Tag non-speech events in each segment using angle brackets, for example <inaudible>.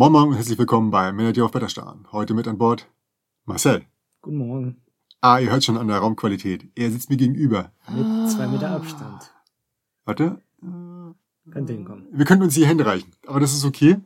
Moin Moin und herzlich willkommen bei Manager auf Wetterstern. Heute mit an Bord Marcel. Guten Morgen. Ah, ihr hört schon an der Raumqualität. Er sitzt mir gegenüber. Mit zwei Meter Abstand. Warte. Könnte hinkommen. Wir könnten uns die Hände reichen, aber das ist okay.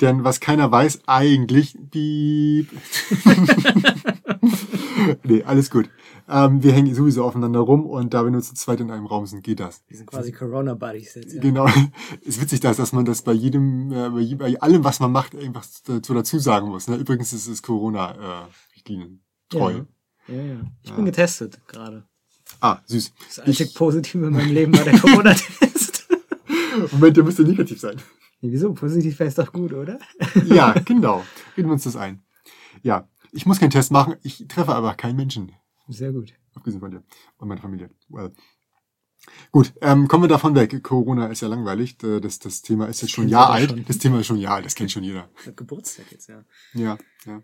Denn was keiner weiß, eigentlich, piep. <laughs> <laughs> <laughs> nee, alles gut. Ähm, wir hängen sowieso aufeinander rum und da wir nur zu zweit in einem Raum sind, geht das. Wir sind quasi Corona-Buddies jetzt. Ja. Genau. <laughs> Ist witzig, dass, dass man das bei jedem, äh, bei, allem, was man macht, einfach so dazu sagen muss. Ne? Übrigens ist es Corona-Richtlinien. treu. Ja, ja. ja. Ich bin getestet gerade. Ah, süß. Das einzig Positive in meinem Leben war der <laughs> Corona-Test. Moment, der müsste negativ sein. nee, wieso? Positiv wäre es doch gut, oder? Ja, genau. Reden wir uns das ein. Ja, ich muss keinen Test machen, ich treffe aber keinen Menschen. Sehr gut. Abgesehen von dir und meiner Familie. Well. Gut, ähm, kommen wir davon weg. Corona ist ja langweilig. Äh, Das, das Thema ist jetzt schon ein Jahr alt. schon. Das Thema ist schon ein Jahr alt, das kennt schon jeder. <laughs> Geburtstag jetzt, ja. Ja, ja.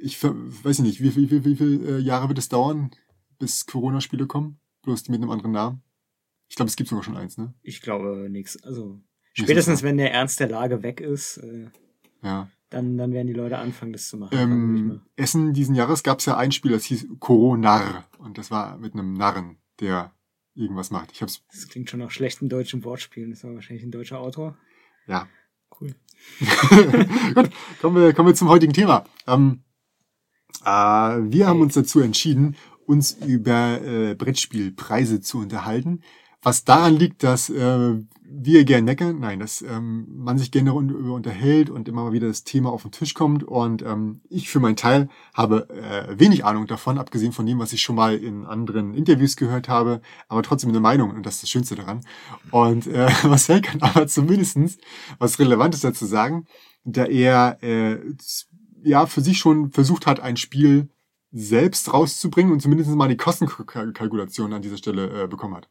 Ich weiß nicht, wie wie viel, wie viel äh, Jahre wird es dauern, bis Corona-Spiele kommen? Bloß die mit einem anderen Namen? Ich glaube, es gibt sogar schon eins, ne? Ich glaube nichts. Also spätestens, wenn der Ernst der Lage weg ist, äh, Ja. Dann, dann werden die Leute anfangen, das zu machen. Ähm. Essen diesen Jahres gab es ja ein Spiel, das hieß Coronar. Und das war mit einem Narren, der irgendwas macht. Ich hab's, Das klingt schon nach schlechten deutschen Wortspielen. Das war wahrscheinlich ein deutscher Autor. ja. Cool. <laughs> Gut, kommen wir, kommen wir zum heutigen Thema. Ähm, äh, wir haben uns dazu entschieden, uns über äh, Brettspielpreise zu unterhalten. Was daran liegt, dass äh, wir gerne meckern, nein, dass ähm, man sich gerne darüber unterhält und immer mal wieder das Thema auf den Tisch kommt. Und ähm, ich für meinen Teil habe äh, wenig Ahnung davon, abgesehen von dem, was ich schon mal in anderen Interviews gehört habe, aber trotzdem eine Meinung und das ist das Schönste daran. Und äh, <laughs> Marcel kann aber zumindestens was Relevantes dazu sagen, da er äh, ja für sich schon versucht hat, ein Spiel selbst rauszubringen und zumindest mal die Kostenkalkulation an dieser Stelle äh, bekommen hat.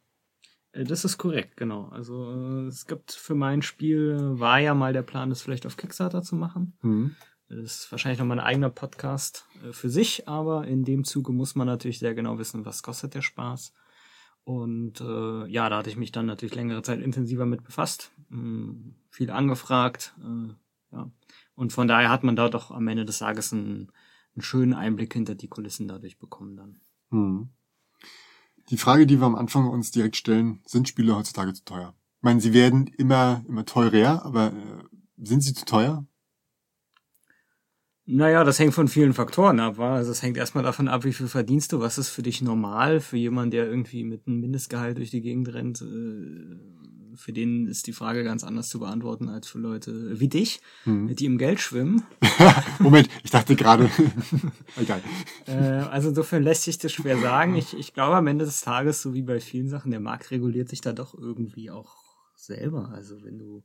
Äh, Das ist korrekt, genau. Also äh, es gibt für mein Spiel, war ja mal der Plan, das vielleicht auf Kickstarter zu machen. Mhm. Das ist wahrscheinlich nochmal ein eigener Podcast äh, für sich, aber in dem Zuge muss man natürlich sehr genau wissen, was kostet der Spaß. Und äh, ja, da hatte ich mich dann natürlich längere Zeit intensiver mit befasst, mh, viel angefragt, äh, ja. Und von daher hat man da doch am Ende des Tages einen, einen schönen Einblick hinter die Kulissen dadurch bekommen dann. Mhm. Die Frage, die wir am Anfang uns direkt stellen, sind Spiele heutzutage zu teuer? Ich meine, sie werden immer, immer teurer, aber äh, sind sie zu teuer? Naja, das hängt von vielen Faktoren ab. wa? Also es hängt erstmal davon ab, wie viel verdienst du, was ist für dich normal, für jemanden, der irgendwie mit einem Mindestgehalt durch die Gegend rennt. äh, Für den ist die Frage ganz anders zu beantworten als für Leute wie dich, Mhm. die im Geld schwimmen. <laughs> Moment, ich dachte gerade. <laughs> Egal. Äh, also insofern lässt sich das schwer sagen. Ich, ich glaube am Ende des Tages, so wie bei vielen Sachen, der Markt reguliert sich da doch irgendwie auch selber. Also wenn du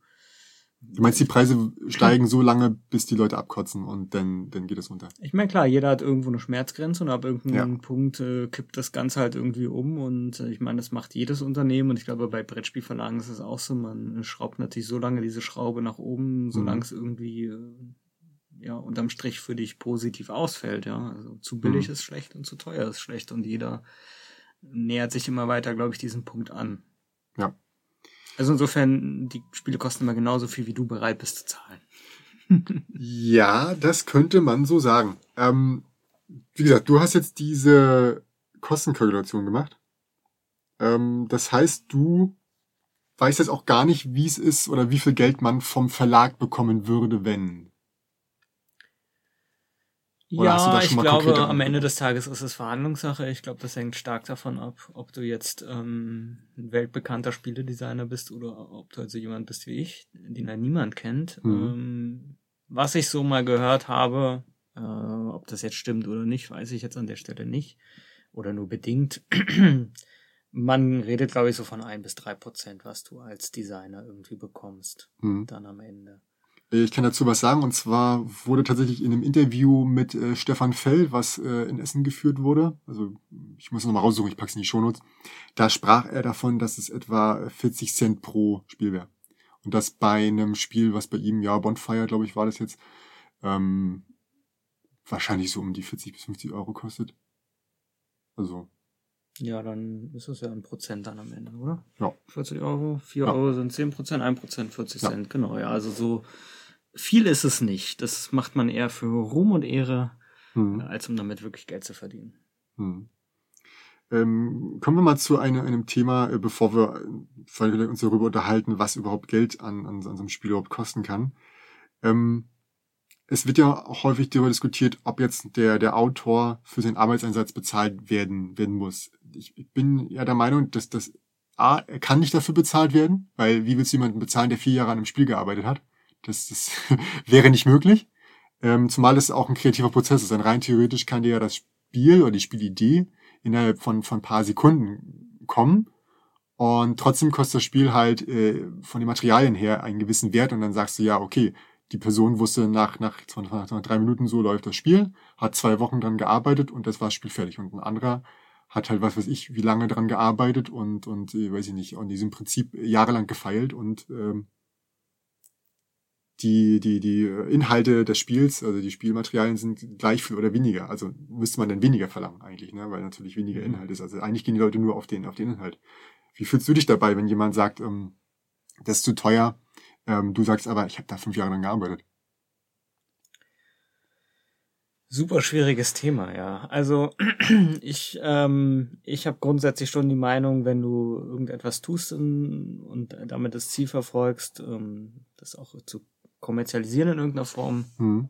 Du meinst, die Preise steigen so lange, bis die Leute abkotzen und dann, dann geht es runter. Ich meine, klar, jeder hat irgendwo eine Schmerzgrenze und ab irgendeinem Ja. Punkt äh, kippt das Ganze halt irgendwie um. Und äh, ich meine, das macht jedes Unternehmen. Und ich glaube, bei Brettspielverlagen ist es auch so. Man schraubt natürlich so lange diese Schraube nach oben, solange Mhm. es irgendwie äh, ja unterm Strich für dich positiv ausfällt. Ja, also zu billig Mhm. ist schlecht und zu teuer ist schlecht. Und jeder nähert sich immer weiter, glaube ich, diesen Punkt an. Ja. Also insofern, die Spiele kosten immer genauso viel, wie du bereit bist zu zahlen. <laughs> Ja, das könnte man so sagen. Ähm, wie gesagt, du hast jetzt diese Kostenkalkulation gemacht. Ähm, das heißt, du weißt jetzt auch gar nicht, wie es ist oder wie viel Geld man vom Verlag bekommen würde, wenn. Oder Ja, ich glaube, am Ende des Tages ist es Verhandlungssache. Ich glaube, das hängt stark davon ab, ob du jetzt ähm, ein weltbekannter Spieledesigner bist oder ob du also jemand bist wie ich, den da niemand kennt. Mhm. Ähm, was ich so mal gehört habe, äh, ob das jetzt stimmt oder nicht, weiß ich jetzt an der Stelle nicht. Oder nur bedingt. <clears throat> Man redet, glaube ich, so von ein bis drei Prozent, was du als Designer irgendwie bekommst, Hm. dann am Ende. Ich kann dazu was sagen, und zwar wurde tatsächlich in einem Interview mit äh, Stefan Fell, was äh, in Essen geführt wurde, also ich muss nochmal raussuchen, ich pack's in die Shownotes, da sprach er davon, dass es etwa 40 Cent pro Spiel wäre. Und das bei einem Spiel, was bei ihm, ja, Bonfire, glaube ich, war das jetzt, ähm, wahrscheinlich so um die 40 bis 50 Euro kostet. Also, Ja, dann ist es ja ein Prozent dann am Ende, oder? Ja. 40 Euro, 4 Ja. Euro sind 10 Prozent, 1 Prozent 40 Ja. Cent, genau, ja, also so viel ist es nicht. Das macht man eher für Ruhm und Ehre, hm. als um damit wirklich Geld zu verdienen. Hm. Ähm, kommen wir mal zu eine, einem Thema, äh, bevor wir, wir uns darüber unterhalten, was überhaupt Geld an, an, an so einem Spiel überhaupt kosten kann. Ähm, es wird ja häufig darüber diskutiert, ob jetzt der, der Autor für seinen Arbeitseinsatz bezahlt werden, werden muss. Ich, ich bin ja der Meinung, dass das A, er kann nicht dafür bezahlt werden, weil wie willst du jemanden bezahlen, der vier Jahre an einem Spiel gearbeitet hat? Das, das <laughs> wäre nicht möglich. Ähm, zumal es auch ein kreativer Prozess ist. Denn rein theoretisch kann dir ja das Spiel oder die Spielidee innerhalb von, von paar Sekunden kommen. Und trotzdem kostet das Spiel halt äh, von den Materialien her einen gewissen Wert und dann sagst du, ja, okay, die Person wusste nach, nach, nach, nach drei Minuten so läuft das Spiel, hat zwei Wochen dran gearbeitet und das war das Spiel fertig. Und ein anderer hat halt, was weiß ich, wie lange dran gearbeitet und, und äh, weiß ich nicht, an diesem Prinzip jahrelang gefeilt und ähm, die, die, die Inhalte des Spiels, also die Spielmaterialien sind gleich viel oder weniger. Also müsste man dann weniger verlangen eigentlich, ne? weil natürlich weniger mhm. Inhalt ist. Also eigentlich gehen die Leute nur auf den, auf den Inhalt. Wie fühlst du dich dabei, wenn jemand sagt, ähm, das ist zu teuer, ähm, du sagst aber, ich habe da fünf Jahre lang gearbeitet? Super schwieriges Thema, ja. Also <clears throat> ich, ähm, ich habe grundsätzlich schon die Meinung, wenn du irgendetwas tust und, und damit das Ziel verfolgst, ähm, das auch zu kommerzialisieren in irgendeiner Form. Mhm.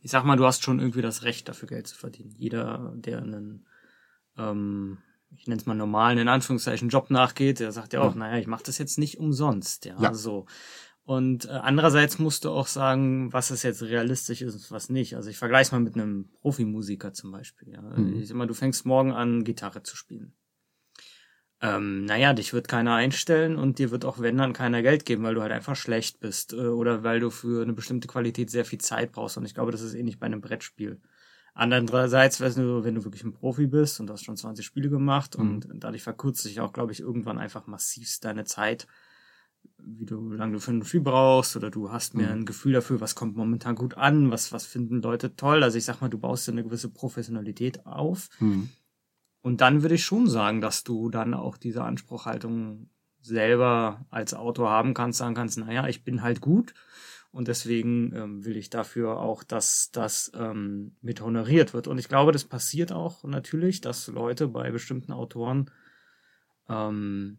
Ich sag mal, du hast schon irgendwie das Recht, dafür Geld zu verdienen. Jeder, der einen, ähm, ich nenne es mal normalen, in Anführungszeichen, Job nachgeht, der sagt ja auch, mhm. naja, ich mache das jetzt nicht umsonst. Ja, ja. so. Und äh, andererseits musst du auch sagen, was ist jetzt realistisch ist und was nicht. Also ich vergleiche mal mit einem Profimusiker zum Beispiel. Ja. Mhm. Ich sag mal, du fängst morgen an, Gitarre zu spielen ähm, naja, dich wird keiner einstellen und dir wird auch, wenn dann, keiner Geld geben, weil du halt einfach schlecht bist äh, oder weil du für eine bestimmte Qualität sehr viel Zeit brauchst. Und ich glaube, das ist ähnlich bei einem Brettspiel. Andererseits, wenn du, wenn du wirklich ein Profi bist und du hast schon 20 Spiele gemacht mhm. und dadurch verkürzt sich auch, glaube ich, irgendwann einfach massivst deine Zeit, wie du lange du für ein Spiel brauchst oder du hast mehr mhm. ein Gefühl dafür, was kommt momentan gut an, was, was finden Leute toll. Also ich sag mal, du baust dir eine gewisse Professionalität auf. Mhm und dann würde ich schon sagen, dass du dann auch diese Anspruchhaltung selber als Autor haben kannst, sagen kannst, naja, ich bin halt gut und deswegen ähm, will ich dafür auch, dass das ähm, mit honoriert wird. Und ich glaube, das passiert auch natürlich, dass Leute bei bestimmten Autoren ähm,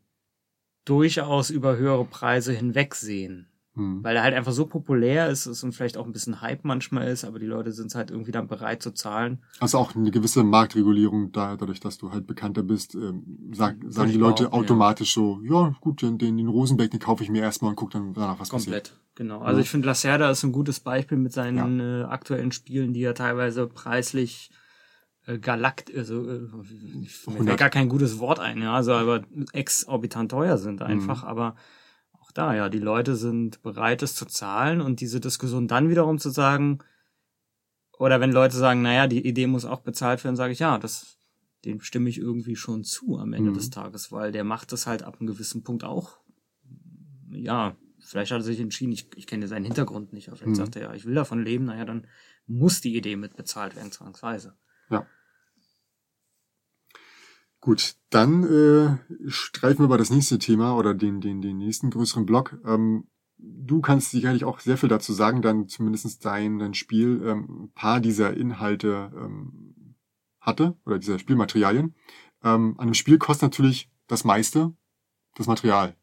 durchaus über höhere Preise hinwegsehen. Hm. Weil er halt einfach so populär ist, ist und vielleicht auch ein bisschen Hype manchmal ist, aber die Leute sind halt irgendwie dann bereit zu zahlen. Also auch eine gewisse Marktregulierung da, dadurch, dass du halt bekannter bist, ähm, sag, sagen die Leute automatisch ja. so, ja gut, den, den, den Rosenbeck, den kaufe ich mir erstmal und gucke dann danach, was Komplett. passiert. Genau. Also ja. ich finde, Lacerda ist ein gutes Beispiel mit seinen ja. äh, aktuellen Spielen, die ja teilweise preislich äh, galakt, also äh, mir gar kein gutes Wort ein, ja, also aber exorbitant teuer sind einfach, mhm. aber da, ja, die Leute sind bereit, es zu zahlen und diese Diskussion dann wiederum zu sagen, oder wenn Leute sagen, naja, die Idee muss auch bezahlt werden, sage ich, ja, das, dem stimme ich irgendwie schon zu am Ende mhm. des Tages, weil der macht das halt ab einem gewissen Punkt auch. Ja, vielleicht hat er sich entschieden, ich, ich kenne seinen Hintergrund nicht, aber vielleicht mhm. sagt er, ja, ich will davon leben, naja, dann muss die Idee mit bezahlt werden, zwangsweise. Ja. Gut, dann äh, streifen wir über das nächste Thema oder den, den, den nächsten größeren Block. Ähm, du kannst sicherlich auch sehr viel dazu sagen, dann zumindest dein, dein Spiel ähm, ein paar dieser Inhalte ähm, hatte oder dieser Spielmaterialien. Ähm, an einem Spiel kostet natürlich das meiste das Material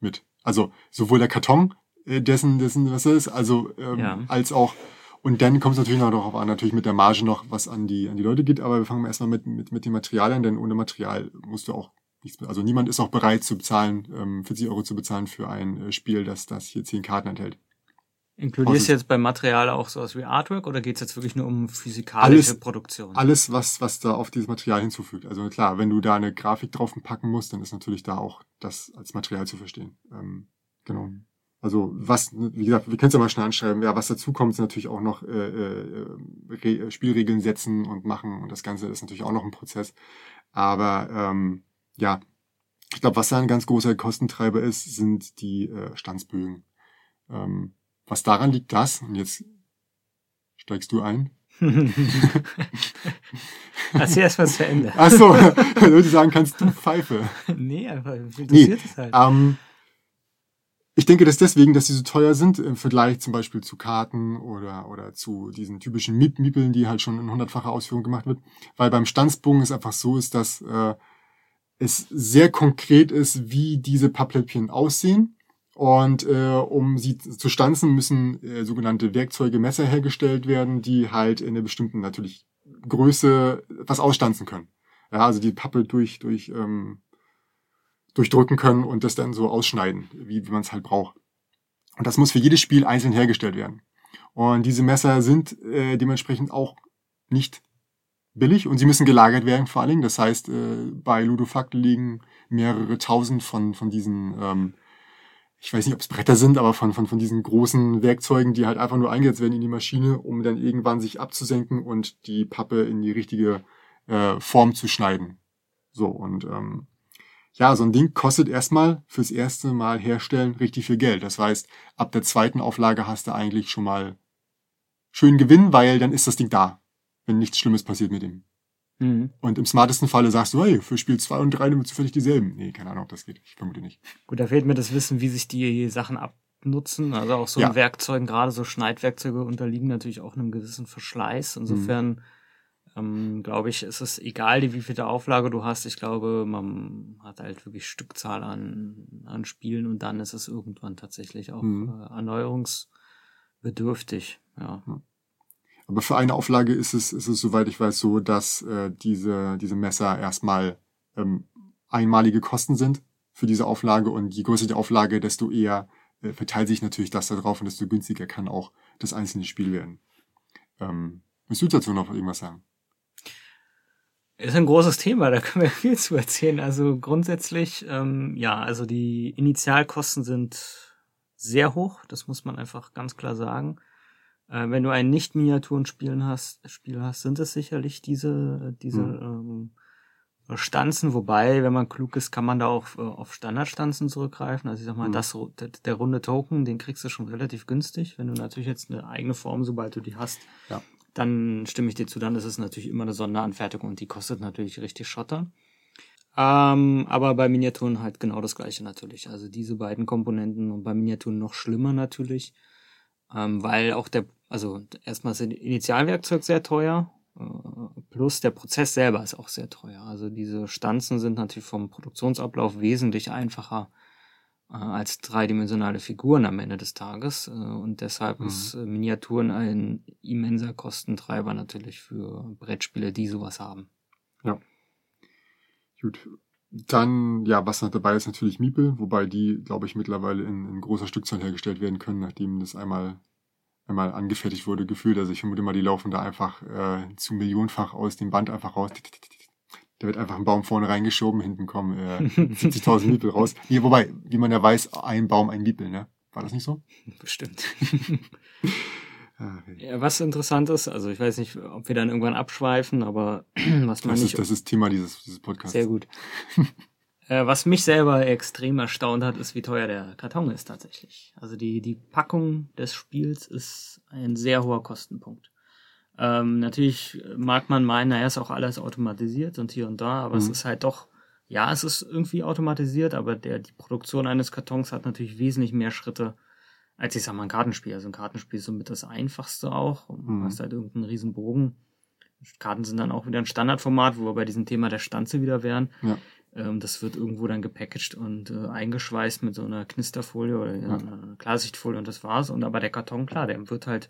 mit. Also sowohl der Karton äh, dessen, dessen was ist, also ähm, ja. als auch und dann kommt es natürlich noch darauf an, natürlich mit der Marge noch, was an die, an die Leute geht. Aber wir fangen erstmal mit, mit, mit dem Material an, denn ohne Material musst du auch nichts, also niemand ist auch bereit zu bezahlen, ähm, 40 Euro zu bezahlen für ein äh, Spiel, das, das hier 10 Karten enthält. Inkludierst du jetzt beim Material auch sowas wie Artwork oder geht es jetzt wirklich nur um physikalische alles, Produktion? Alles, was, was da auf dieses Material hinzufügt. Also klar, wenn du da eine Grafik drauf packen musst, dann ist natürlich da auch das als Material zu verstehen. Ähm, genau. Also was, wie gesagt, wir können es ja mal schnell anschreiben. Ja, was dazu kommt, ist natürlich auch noch äh, äh, Spielregeln setzen und machen und das Ganze ist natürlich auch noch ein Prozess. Aber ähm, ja, ich glaube, was da ein ganz großer Kostentreiber ist, sind die äh, Standsbögen. Ähm, was daran liegt, das, und jetzt steigst du ein. <laughs> Erzähl erst was zu Ende. Achso, <laughs> würde ich sagen, kannst du Pfeife. Nee, einfach interessiert nee, es halt. Ähm, ich denke das deswegen, dass sie so teuer sind im Vergleich zum Beispiel zu Karten oder, oder zu diesen typischen Miep Miepeln, die halt schon in hundertfacher Ausführung gemacht wird. Weil beim Stanzbogen es einfach so ist, dass äh, es sehr konkret ist, wie diese Pappläppchen aussehen. Und äh, um sie zu stanzen, müssen äh, sogenannte Werkzeuge, Messer hergestellt werden, die halt in einer bestimmten natürlich Größe was ausstanzen können. Ja, also die Pappe durch, durch ähm, durchdrücken können und das dann so ausschneiden, wie, wie man es halt braucht. Und das muss für jedes Spiel einzeln hergestellt werden. Und diese Messer sind äh, dementsprechend auch nicht billig und sie müssen gelagert werden vor allen Dingen. Das heißt, äh, bei Ludofact liegen mehrere tausend von, von diesen, ähm, ich weiß nicht, ob es Bretter sind, aber von, von, von diesen großen Werkzeugen, die halt einfach nur eingesetzt werden in die Maschine, um dann irgendwann sich abzusenken und die Pappe in die richtige äh, Form zu schneiden. So, und ähm, ja, so ein Ding kostet erstmal fürs erste Mal herstellen richtig viel Geld. Das heißt, ab der zweiten Auflage hast du eigentlich schon mal schön Gewinn, weil dann ist das Ding da, wenn nichts Schlimmes passiert mit ihm. Mhm. Und im smartesten Falle sagst du, hey, für Spiel 2 und 3 nimmst du völlig dieselben. Nee, keine Ahnung, ob das geht. Ich vermute nicht. Gut, da fehlt mir das Wissen, wie sich die Sachen abnutzen. Also auch so ja. Werkzeugen, gerade so Schneidwerkzeuge unterliegen natürlich auch einem gewissen Verschleiß. Insofern mhm ähm, glaube ich, ist es egal, wie viele Auflage du hast. Ich glaube, man hat halt wirklich Stückzahl an, an Spielen und dann ist es irgendwann tatsächlich auch mhm. äh, erneuerungsbedürftig. Ja. Aber für eine Auflage ist es, ist es, soweit ich weiß, so, dass äh, diese, diese Messer erstmal ähm, einmalige Kosten sind für diese Auflage und je größer die Auflage, desto eher äh, verteilt sich natürlich das da drauf und desto günstiger kann auch das einzelne Spiel werden. Ähm, willst du dazu noch irgendwas sagen? Ist ein großes Thema, da können wir <laughs> viel zu erzählen. Also grundsätzlich, ähm, ja, also die Initialkosten sind sehr hoch, das muss man einfach ganz klar sagen. Äh, wenn du ein Nicht-Miniaturen-Spiel hast, Spiel hast, sind es sicherlich diese, diese mhm. ähm, Stanzen, wobei, wenn man klug ist, kann man da auch äh, auf Standardstanzen zurückgreifen. Also ich sag mal, mhm. das, der, der runde Token, den kriegst du schon relativ günstig. Wenn du natürlich jetzt eine eigene Form, sobald du die hast, ja dann stimme ich dir zu, dann ist es natürlich immer eine Sonderanfertigung und die kostet natürlich richtig Schotter. Ähm, aber bei Miniaturen halt genau das gleiche natürlich. Also diese beiden Komponenten und bei Miniaturen noch schlimmer natürlich, ähm, weil auch der, also erstmal ist das Initialwerkzeug sehr teuer, äh, plus der Prozess selber ist auch sehr teuer. Also diese Stanzen sind natürlich vom Produktionsablauf wesentlich einfacher äh, als dreidimensionale Figuren am Ende des Tages. Äh, und deshalb mhm. ist äh, Miniaturen ein immenser Kostentreiber natürlich für Brettspiele, die sowas haben. Ja. Gut. Dann, ja, was noch dabei ist, natürlich Miepel, wobei die, glaube ich, mittlerweile in, in großer Stückzahl hergestellt werden können, nachdem das einmal einmal angefertigt wurde, gefühlt. Also ich vermute mal, die laufen da einfach äh, zu millionenfach aus dem Band einfach raus. Da wird einfach ein Baum vorne reingeschoben, hinten kommen äh, 70.000 Miepel raus. Hier, wobei, wie man ja weiß, ein Baum, ein Miepel, ne? War das nicht so? Bestimmt. <laughs> Ah, ja, was interessant ist, also ich weiß nicht, ob wir dann irgendwann abschweifen, aber <clears throat> was man das nicht. Ist, das ist Thema dieses, dieses Podcasts. Sehr gut. <laughs> äh, was mich selber extrem erstaunt hat, ist, wie teuer der Karton ist tatsächlich. Also die, die Packung des Spiels ist ein sehr hoher Kostenpunkt. Ähm, natürlich mag man meinen, naja, ist auch alles automatisiert und hier und da, aber mhm. es ist halt doch, ja, es ist irgendwie automatisiert, aber der, die Produktion eines Kartons hat natürlich wesentlich mehr Schritte als ich sag mal ein Kartenspiel. Also ein Kartenspiel ist somit das einfachste auch. Du mhm. hast halt irgendeinen riesen Bogen. Karten sind dann auch wieder ein Standardformat, wo wir bei diesem Thema der Stanze wieder wären. Ja. Ähm, das wird irgendwo dann gepackaged und äh, eingeschweißt mit so einer Knisterfolie oder ja. einer Klarsichtfolie und das war's. Und aber der Karton, klar, der wird halt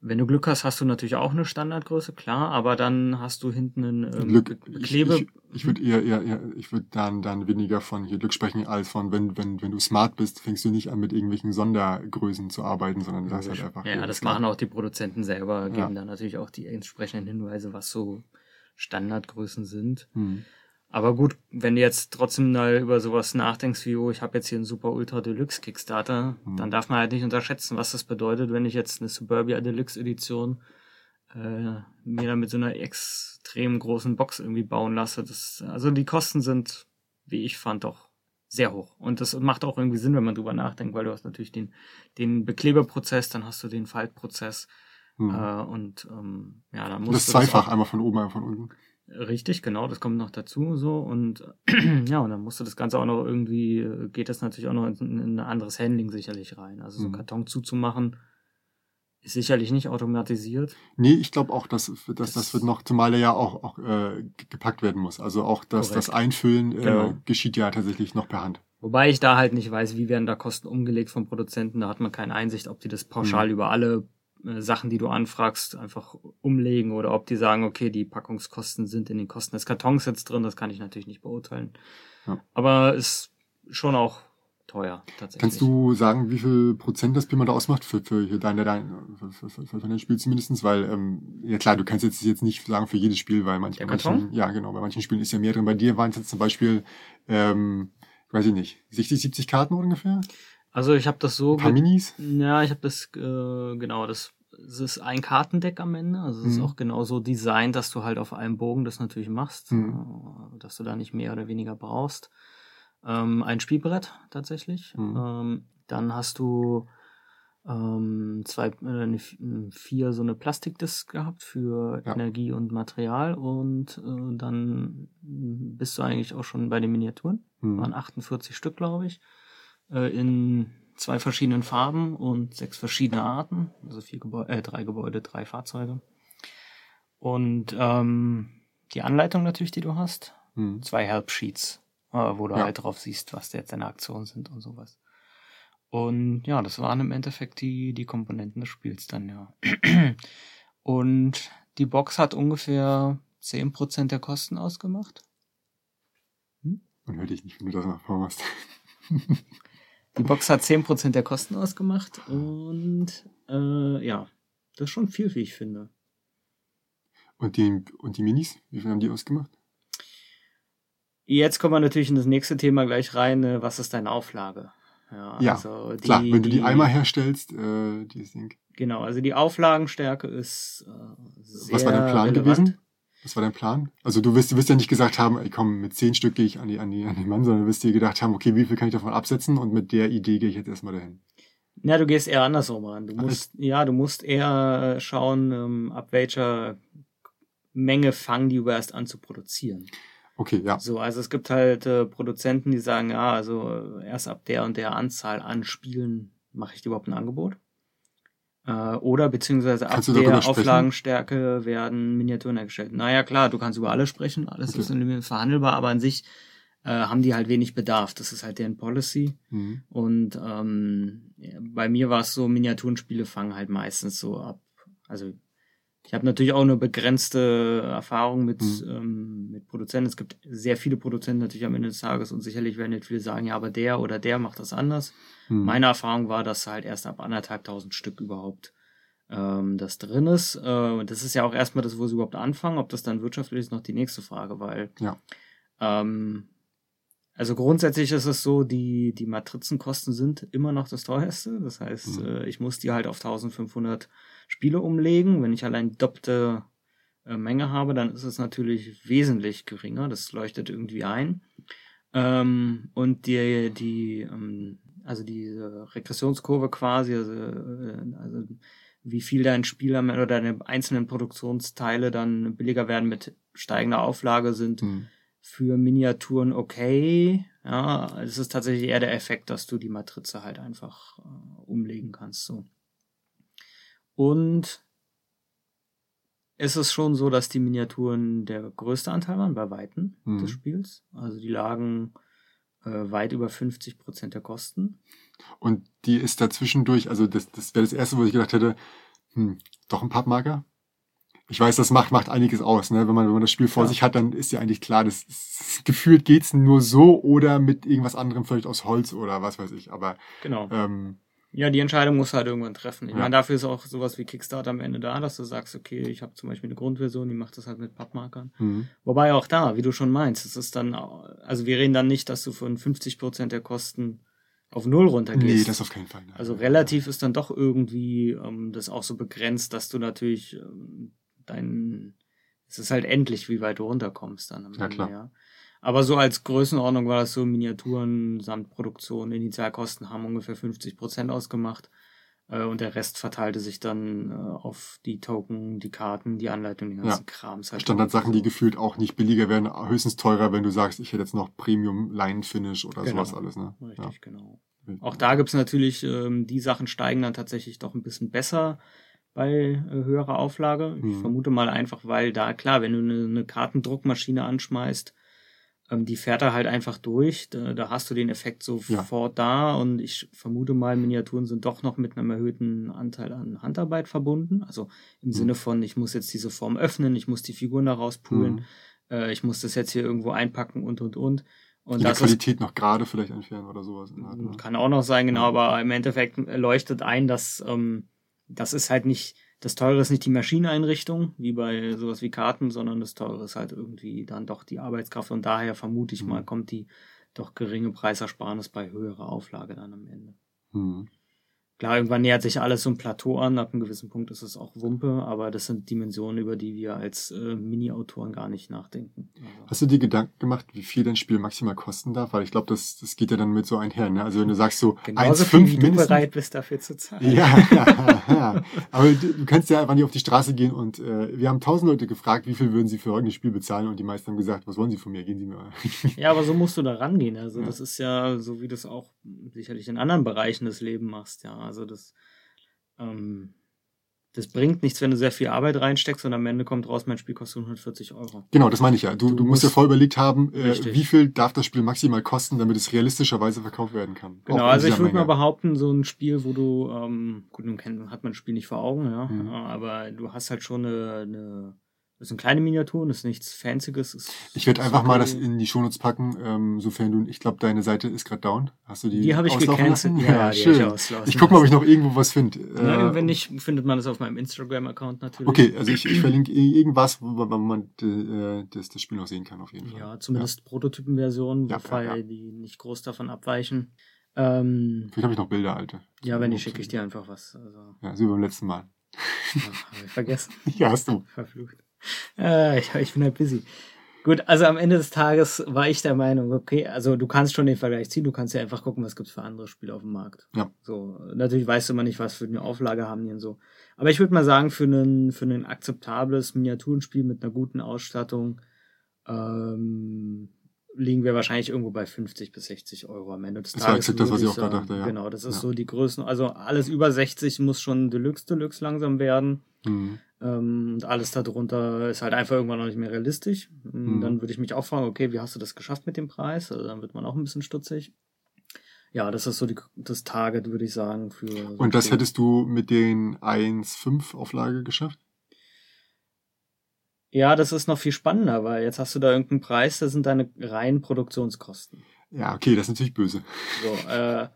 wenn du Glück hast, hast du natürlich auch eine Standardgröße, klar, aber dann hast du hinten einen ähm, Glück, Klebe. Ich, ich, ich würde eher, eher, eher, ich würde dann, dann weniger von hier Glück sprechen, als von, wenn, wenn, wenn du smart bist, fängst du nicht an, mit irgendwelchen Sondergrößen zu arbeiten, sondern du sagst halt einfach. Ja, das machen auch die Produzenten selber, geben ja. dann natürlich auch die entsprechenden Hinweise, was so Standardgrößen sind. Hm. Aber gut, wenn du jetzt trotzdem mal über sowas nachdenkst wie, oh, ich habe jetzt hier einen Super Ultra Deluxe Kickstarter, mhm. dann darf man halt nicht unterschätzen, was das bedeutet, wenn ich jetzt eine Suburbia Deluxe Edition äh, mir dann mit so einer extrem großen Box irgendwie bauen lasse. Das, also die Kosten sind, wie ich fand, doch sehr hoch. Und das macht auch irgendwie Sinn, wenn man drüber nachdenkt, weil du hast natürlich den, den Bekleberprozess, dann hast du den Faltprozess. Mhm. Äh, und ähm, ja, dann musst das du zweifach, das auch, einmal von oben, einmal von unten. Richtig, genau, das kommt noch dazu so und <clears throat> ja, und dann musst du das Ganze auch noch irgendwie, äh, geht das natürlich auch noch in, in ein anderes Handling sicherlich rein. Also so Mhm. Karton zuzumachen ist sicherlich nicht automatisiert. Nee, ich glaube auch, dass, dass das, Das- wird noch, zumal er ja auch, auch äh, ge- gepackt werden muss. Also auch das, das. Einfüllen äh, Genau. geschieht ja tatsächlich noch per Hand. Wobei ich da halt nicht weiß, wie werden da Kosten umgelegt vom Produzenten. Da hat man keine Einsicht, ob die das pauschal über alle Sachen, die du anfragst, einfach umlegen oder ob die sagen, okay, die Packungskosten sind in den Kosten des Kartons jetzt drin. Das kann ich natürlich nicht beurteilen. Ja. Aber ist schon auch teuer tatsächlich. Kannst du sagen, wie viel Prozent das Pima da ausmacht für, für hier deine, dein, für, für, für, dein Spiel zumindestens? Weil, ähm, ja klar, du kannst jetzt jetzt nicht sagen für jedes Spiel, weil manche, manchen, ja genau, bei manchen Spielen ist ja mehr drin. Bei dir waren es jetzt zum Beispiel, ähm, weiß ich nicht, 60, 70 Karten ungefähr? Also ich habe das so Ein paar Minis? Ja, ich habe das, äh, genau, das, das ist ein Kartendeck am Ende. Also es ist Mhm. auch genauso designt, dass du halt auf einem Bogen das natürlich machst, Mhm. äh, dass du da nicht mehr oder weniger brauchst. Ähm, ein Spielbrett tatsächlich. Mhm. Ähm, dann hast du ähm, zwei, äh, eine, vier so eine Plastikdisc gehabt für Ja. Energie und Material und äh, dann bist du eigentlich auch schon bei den Miniaturen Hm. waren 48 Stück, glaube ich, äh, in zwei verschiedenen Farben und sechs verschiedene Arten, also vier Gebäude, äh, drei Gebäude, drei Fahrzeuge. Und ähm, die Anleitung natürlich, die du hast, Hm. zwei Help Sheets, äh, wo du Ja. halt drauf siehst, was jetzt deine Aktionen sind und sowas. Und ja, das waren im Endeffekt die, die Komponenten des Spiels dann, ja. <clears throat> Und die Box hat ungefähr 10% der Kosten ausgemacht. Man hört dich nicht, wenn du das nach vorne machst. Die Box hat 10% der Kosten ausgemacht und äh, ja, das ist schon viel, wie ich finde. Und die, und die Minis, wie viel haben die ausgemacht? Jetzt kommen wir natürlich in das nächste Thema gleich rein. äh, Was ist deine Auflage? Ja, Ja, also die, Klar, wenn du die Eimer herstellst, äh, dieses Ding. Genau, also die Auflagenstärke ist äh, sehr Was war dein Plan relevant. gewesen? Was war dein Plan? Also du wirst, du wirst ja nicht gesagt haben, ey, komm, mit zehn Stück gehe ich an die, an die, an den Mann, sondern du wirst dir gedacht haben, okay, wie viel kann ich davon absetzen und mit der Idee gehe ich jetzt erstmal dahin. Ja, du gehst eher andersrum ran. Du musst, ja, du musst eher schauen, ähm, ab welcher Menge fangen die überhaupt an zu produzieren. Okay, ja. So, also es gibt halt äh, Produzenten, die sagen, ja, also äh, erst ab der und der Anzahl an Spielen mache ich dir überhaupt ein Angebot. Äh, oder beziehungsweise ab Kannst darüber der? Auflagenstärke werden Miniaturen hergestellt. Naja, klar, du kannst über alles sprechen, alles Okay. ist in dem verhandelbar, aber an sich äh, haben die halt wenig Bedarf. Das ist halt deren Policy. Mhm. Und ähm, bei mir war es so, Miniaturenspiele fangen halt meistens so ab. Also ich habe natürlich auch eine begrenzte Erfahrung mit, Mhm. ähm, mit Produzenten. Es gibt sehr viele Produzenten natürlich am Ende des Tages und sicherlich werden jetzt viele sagen, ja, aber der oder der macht das anders. Mhm. Meine Erfahrung war, dass halt erst ab anderthalbtausend Stück überhaupt ähm, das drin ist. Äh, und das ist ja auch erstmal das, wo sie überhaupt anfangen. Ob das dann wirtschaftlich ist, noch die nächste Frage, weil Ja. ähm, also grundsätzlich ist es so, die, die Matrizenkosten sind immer noch das teuerste. Das heißt, Mhm. äh, ich muss die halt auf 1500 Spiele umlegen. Wenn ich allein doppelte äh, Menge habe, dann ist es natürlich wesentlich geringer. Das leuchtet irgendwie ein. Ähm, und die, die, ähm, also diese Regressionskurve quasi, also, äh, also wie viel dein Spiel am Ende oder deine einzelnen Produktionsteile dann billiger werden mit steigender Auflage sind, Mhm. Für Miniaturen okay. Ja, es ist tatsächlich eher der Effekt, dass du die Matrize halt einfach äh, umlegen kannst. So. Und es ist schon so, dass die Miniaturen der größte Anteil waren bei Weitem Mhm. des Spiels. Also die lagen äh, weit über 50 Prozent der Kosten. Und die ist dazwischendurch, also das, das wäre das erste, wo ich gedacht hätte, hm, doch ein Pappmarker? Ich weiß, das macht, macht einiges aus, ne? Wenn man, wenn man das Spiel vor Ja. sich hat, dann ist ja eigentlich klar, das, das gefühlt geht's nur so oder mit irgendwas anderem, vielleicht aus Holz oder was weiß ich. Aber Genau. ähm, Ja, die Entscheidung musst du halt irgendwann treffen. Ich Ja. meine, dafür ist auch sowas wie Kickstarter am Ende da, dass du sagst, okay, ich habe zum Beispiel eine Grundversion, die macht das halt mit Pappmarkern. hm, Wobei auch da, wie du schon meinst, es ist dann, also wir reden dann nicht, dass du von 50% der Kosten auf Null runtergehst. nee, das auf keinen Fall. ne? also relativ ist dann doch irgendwie ähm, das auch so begrenzt, dass du natürlich ähm, dein, es ist halt endlich, wie weit du runterkommst dann am Ja, Ende, klar. ja. Aber so als Größenordnung war das so, Miniaturen samt Produktion, Initialkosten haben ungefähr 50% ausgemacht. Äh, und der Rest verteilte sich dann äh, auf die Token, die Karten, die Anleitung, den ganzen Ja. Krams. Halt Standardsachen, die gefühlt auch nicht billiger werden, höchstens teurer, wenn du sagst, ich hätte jetzt noch Premium Line Finish oder Genau. sowas alles, ne? Richtig, genau. Ja. Auch da gibt's natürlich, ähm, die Sachen steigen dann tatsächlich doch ein bisschen besser bei äh, höherer Auflage. Ich Mhm. vermute mal einfach, weil da, klar, wenn du eine, eine Kartendruckmaschine anschmeißt, ähm, die fährt da halt einfach durch. Da, da hast du den Effekt sofort da und ich vermute mal, Miniaturen sind doch noch mit einem erhöhten Anteil an Handarbeit verbunden. Also im Mhm. Sinne von, ich muss jetzt diese Form öffnen, ich muss die Figuren da rauspulen, Mhm. äh, ich muss das jetzt hier irgendwo einpacken und und und. Und Die das ist Qualität noch gerade vielleicht entfernen oder sowas. Art, ne? kann auch noch sein, genau, Ja. aber im Endeffekt leuchtet ein, dass ähm, das ist halt nicht, das teure ist nicht die Maschineneinrichtung, wie bei sowas wie Karten, sondern das teure ist halt irgendwie dann doch die Arbeitskraft und daher vermute ich Mhm. mal, kommt die doch geringe Preisersparnis bei höherer Auflage dann am Ende. Mhm. Klar, irgendwann nähert sich alles so ein Plateau an, ab einem gewissen Punkt ist es auch Wumpe, aber das sind Dimensionen, über die wir als äh, Mini-Autoren gar nicht nachdenken. Also, Hast du dir Gedanken gemacht, wie viel dein Spiel maximal kosten darf? Weil ich glaube, das, das geht ja dann mit so einher, ne? Also wenn du sagst so genauso 1,5 viel, wie du mindestens. bereit bist, dafür zu zahlen. Ja, ja, <laughs> ja. Aber du, du kannst ja einfach nicht auf die Straße gehen und äh, wir haben tausend Leute gefragt, wie viel würden sie für irgendein Spiel bezahlen und die meisten haben gesagt, was wollen sie von mir? Gehen sie mir. Ja, aber so musst du da rangehen. Also Ja. das ist ja so, wie du es auch sicherlich in anderen Bereichen des Lebens machst. Ja, also das, ähm, das bringt nichts, wenn du sehr viel Arbeit reinsteckst und am Ende kommt raus, mein Spiel kostet 140 Euro. Genau, das meine ich ja. Du, Du du musst ja musst- voll überlegt haben, äh, wie viel darf das Spiel maximal kosten, damit es realistischerweise verkauft werden kann. Genau, also ich würde mal behaupten, so ein Spiel, wo du, ähm, gut, nun kennt, hat man das Spiel nicht vor Augen, ja, Mhm. aber du hast halt schon eine, eine das sind kleine Miniaturen, das ist nichts Fancyes. Ist, Ich werde einfach mal das in die Shownotes packen, ähm, sofern du, ich glaube, deine Seite ist gerade down. Hast du die Die habe ich gecancelt. Ja, Ja, schön. ich Ich gucke mal, ob ich noch irgendwo was finde. Äh, wenn nicht, findet man das auf meinem Instagram-Account natürlich. Okay, also ich, ich verlinke irgendwas, wo, man äh, das, das Spiel noch sehen kann, auf jeden Fall. Ja, zumindest Prototypenversionen, Ja, wobei ja, ja. die nicht groß davon abweichen. Ähm, Vielleicht habe ich noch Bilder, alte. ja, wenn nicht, schicke ich dir einfach was. Also, Ja, so wie beim letzten Mal. ach, hab ich vergessen. <laughs> Ja, hast du. Verflucht. Äh, ich, ich bin halt busy. Gut, also am Ende des Tages war ich der Meinung, okay, also du kannst schon den Vergleich ziehen, du kannst ja einfach gucken, was gibt's für andere Spiele auf dem Markt. Ja. So, natürlich weißt du immer nicht, was für eine Auflage haben die und so. Aber ich würde mal sagen, für ein für ein akzeptables Miniaturenspiel mit einer guten Ausstattung ähm, liegen wir wahrscheinlich irgendwo bei 50 bis 60 Euro am Ende des Das war Tages. exakt das, was ich auch gerade dachte, ja. Genau, das ist Ja. so die Größen. Also alles über 60 muss schon Deluxe Deluxe langsam werden. Mhm. Ähm, und alles darunter ist halt einfach irgendwann noch nicht mehr realistisch. Und Mhm. Dann würde ich mich auch fragen, okay, wie hast du das geschafft mit dem Preis? Also dann wird man auch ein bisschen stutzig. Ja, das ist so die, das Target, würde ich sagen. Für so Und das hättest du mit den 1.5 Auflage geschafft? Ja, das ist noch viel spannender, weil jetzt hast du da irgendeinen Preis, das sind deine reinen Produktionskosten. Ja, okay, das ist natürlich böse. So, äh,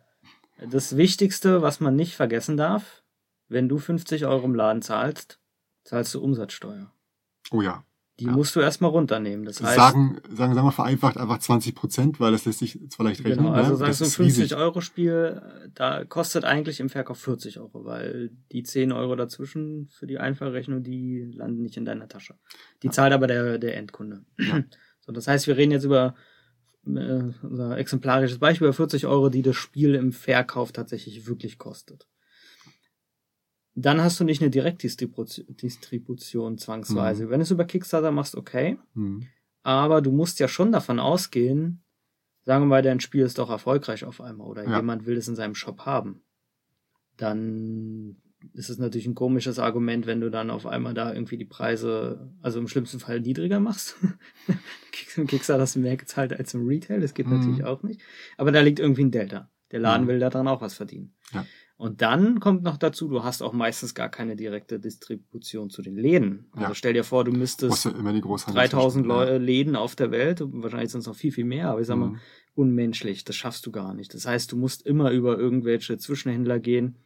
das Wichtigste, was man nicht vergessen darf, wenn du 50 Euro im Laden zahlst, zahlst du Umsatzsteuer. Oh ja. Die Ja. musst du erstmal runternehmen. Das heißt, sagen, sagen, sagen wir vereinfacht einfach 20 Prozent, weil das lässt sich zwar leicht rechnen. Genau, also ne? sagst du das ein ist riesig. 50-Euro-Spiel, da kostet eigentlich im Verkauf 40 Euro, weil die 10 Euro dazwischen für die Einfallrechnung, die landen nicht in deiner Tasche. Die zahlt aber der, der Endkunde. Ja. So, das heißt, wir reden jetzt über äh, unser exemplarisches Beispiel über 40 Euro, die das Spiel im Verkauf tatsächlich wirklich kostet. Dann hast du nicht eine Direktdistribution Distribution zwangsweise. Mhm. Wenn du es über Kickstarter machst, okay. Hm. Aber du musst ja schon davon ausgehen, sagen wir mal, dein Spiel ist doch erfolgreich auf einmal oder Ja. jemand will es in seinem Shop haben. Dann ist es natürlich ein komisches Argument, wenn du dann auf einmal da irgendwie die Preise, also im schlimmsten Fall niedriger machst. <laughs> Im Kickstarter hast du mehr gezahlt als im Retail, das geht Mhm. natürlich auch nicht. Aber da liegt irgendwie ein Delta. Der Laden Mhm. will daran auch was verdienen. Ja. Und dann kommt noch dazu, du hast auch meistens gar keine direkte Distribution zu den Läden. Also Ja. stell dir vor, du Du müsstest ja Großhandel 3000 zwischen- Leu Läden auf der Welt, wahrscheinlich sind es noch viel, viel mehr, aber ich sag mal, Mhm. unmenschlich, das schaffst du gar nicht. Das heißt, du musst immer über irgendwelche Zwischenhändler gehen,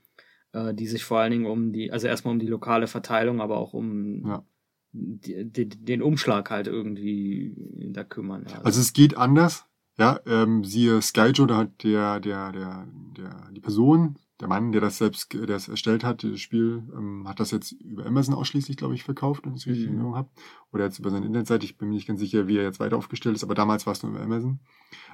äh, die sich vor allen Dingen um die, also erstmal um die lokale Verteilung, aber auch um Ja. die, den Umschlag halt irgendwie da kümmern. Ja. Also es geht anders. Ja, ähm, siehe Skyjo, da hat der, der, der, der, die Person, der Mann, der das selbst, der das erstellt hat, das Spiel, ähm, hat das jetzt über Amazon ausschließlich, glaube ich, verkauft, wenn ich es richtig in Mhm. Erinnerung habe. Oder jetzt über seine Internetseite. Ich bin mir nicht ganz sicher, wie er jetzt weiter aufgestellt ist, aber damals war es nur über Amazon.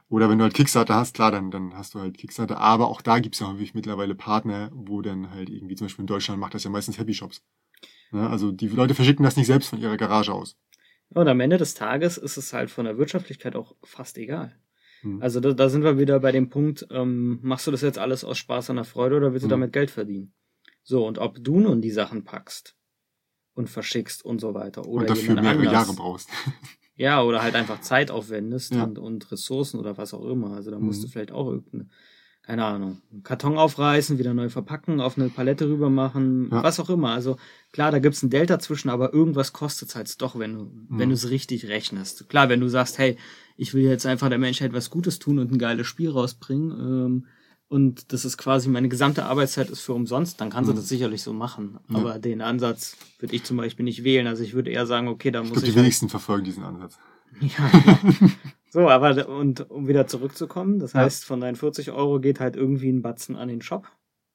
Oder wenn du halt Kickstarter hast, klar, dann, dann hast du halt Kickstarter. Aber auch da gibt es ja häufig mittlerweile Partner, wo dann halt irgendwie, zum Beispiel in Deutschland macht das ja meistens Happy Shops. Ne? Also die Leute verschicken das nicht selbst von ihrer Garage aus. Und am Ende des Tages ist es halt von der Wirtschaftlichkeit auch fast egal. Hm. Also da, da sind wir wieder bei dem Punkt, ähm, machst du das jetzt alles aus Spaß an der Freude oder willst du Mhm. damit Geld verdienen? So, und ob du nun die Sachen packst und verschickst und so weiter oder und dafür mehrere anders. Jahre brauchst. <laughs> Ja, oder halt einfach Zeit aufwendest Ja. und, und Ressourcen oder was auch immer. Also da musst Mhm. du vielleicht auch irgendeine, keine Ahnung, einen Karton aufreißen, wieder neu verpacken, auf eine Palette rüber machen, Ja. was auch immer. Also klar, da gibt's ein Delta zwischen, aber irgendwas kostet's halt doch, wenn du, wenn Mhm. du es richtig rechnest. Klar, wenn du sagst, hey, ich will jetzt einfach der Menschheit was Gutes tun und ein geiles Spiel rausbringen, ähm, und das ist quasi meine gesamte Arbeitszeit ist für umsonst, dann kannst du Mhm. das sicherlich so machen. Ja. Aber den Ansatz würde ich zum Beispiel nicht wählen. Also ich würde eher sagen, okay, da muss ich. die wenigsten verfolgen diesen Ansatz. <laughs> Ja. So, aber und um wieder zurückzukommen, das Ja. heißt, von deinen 40 Euro geht halt irgendwie ein Batzen an den Shop,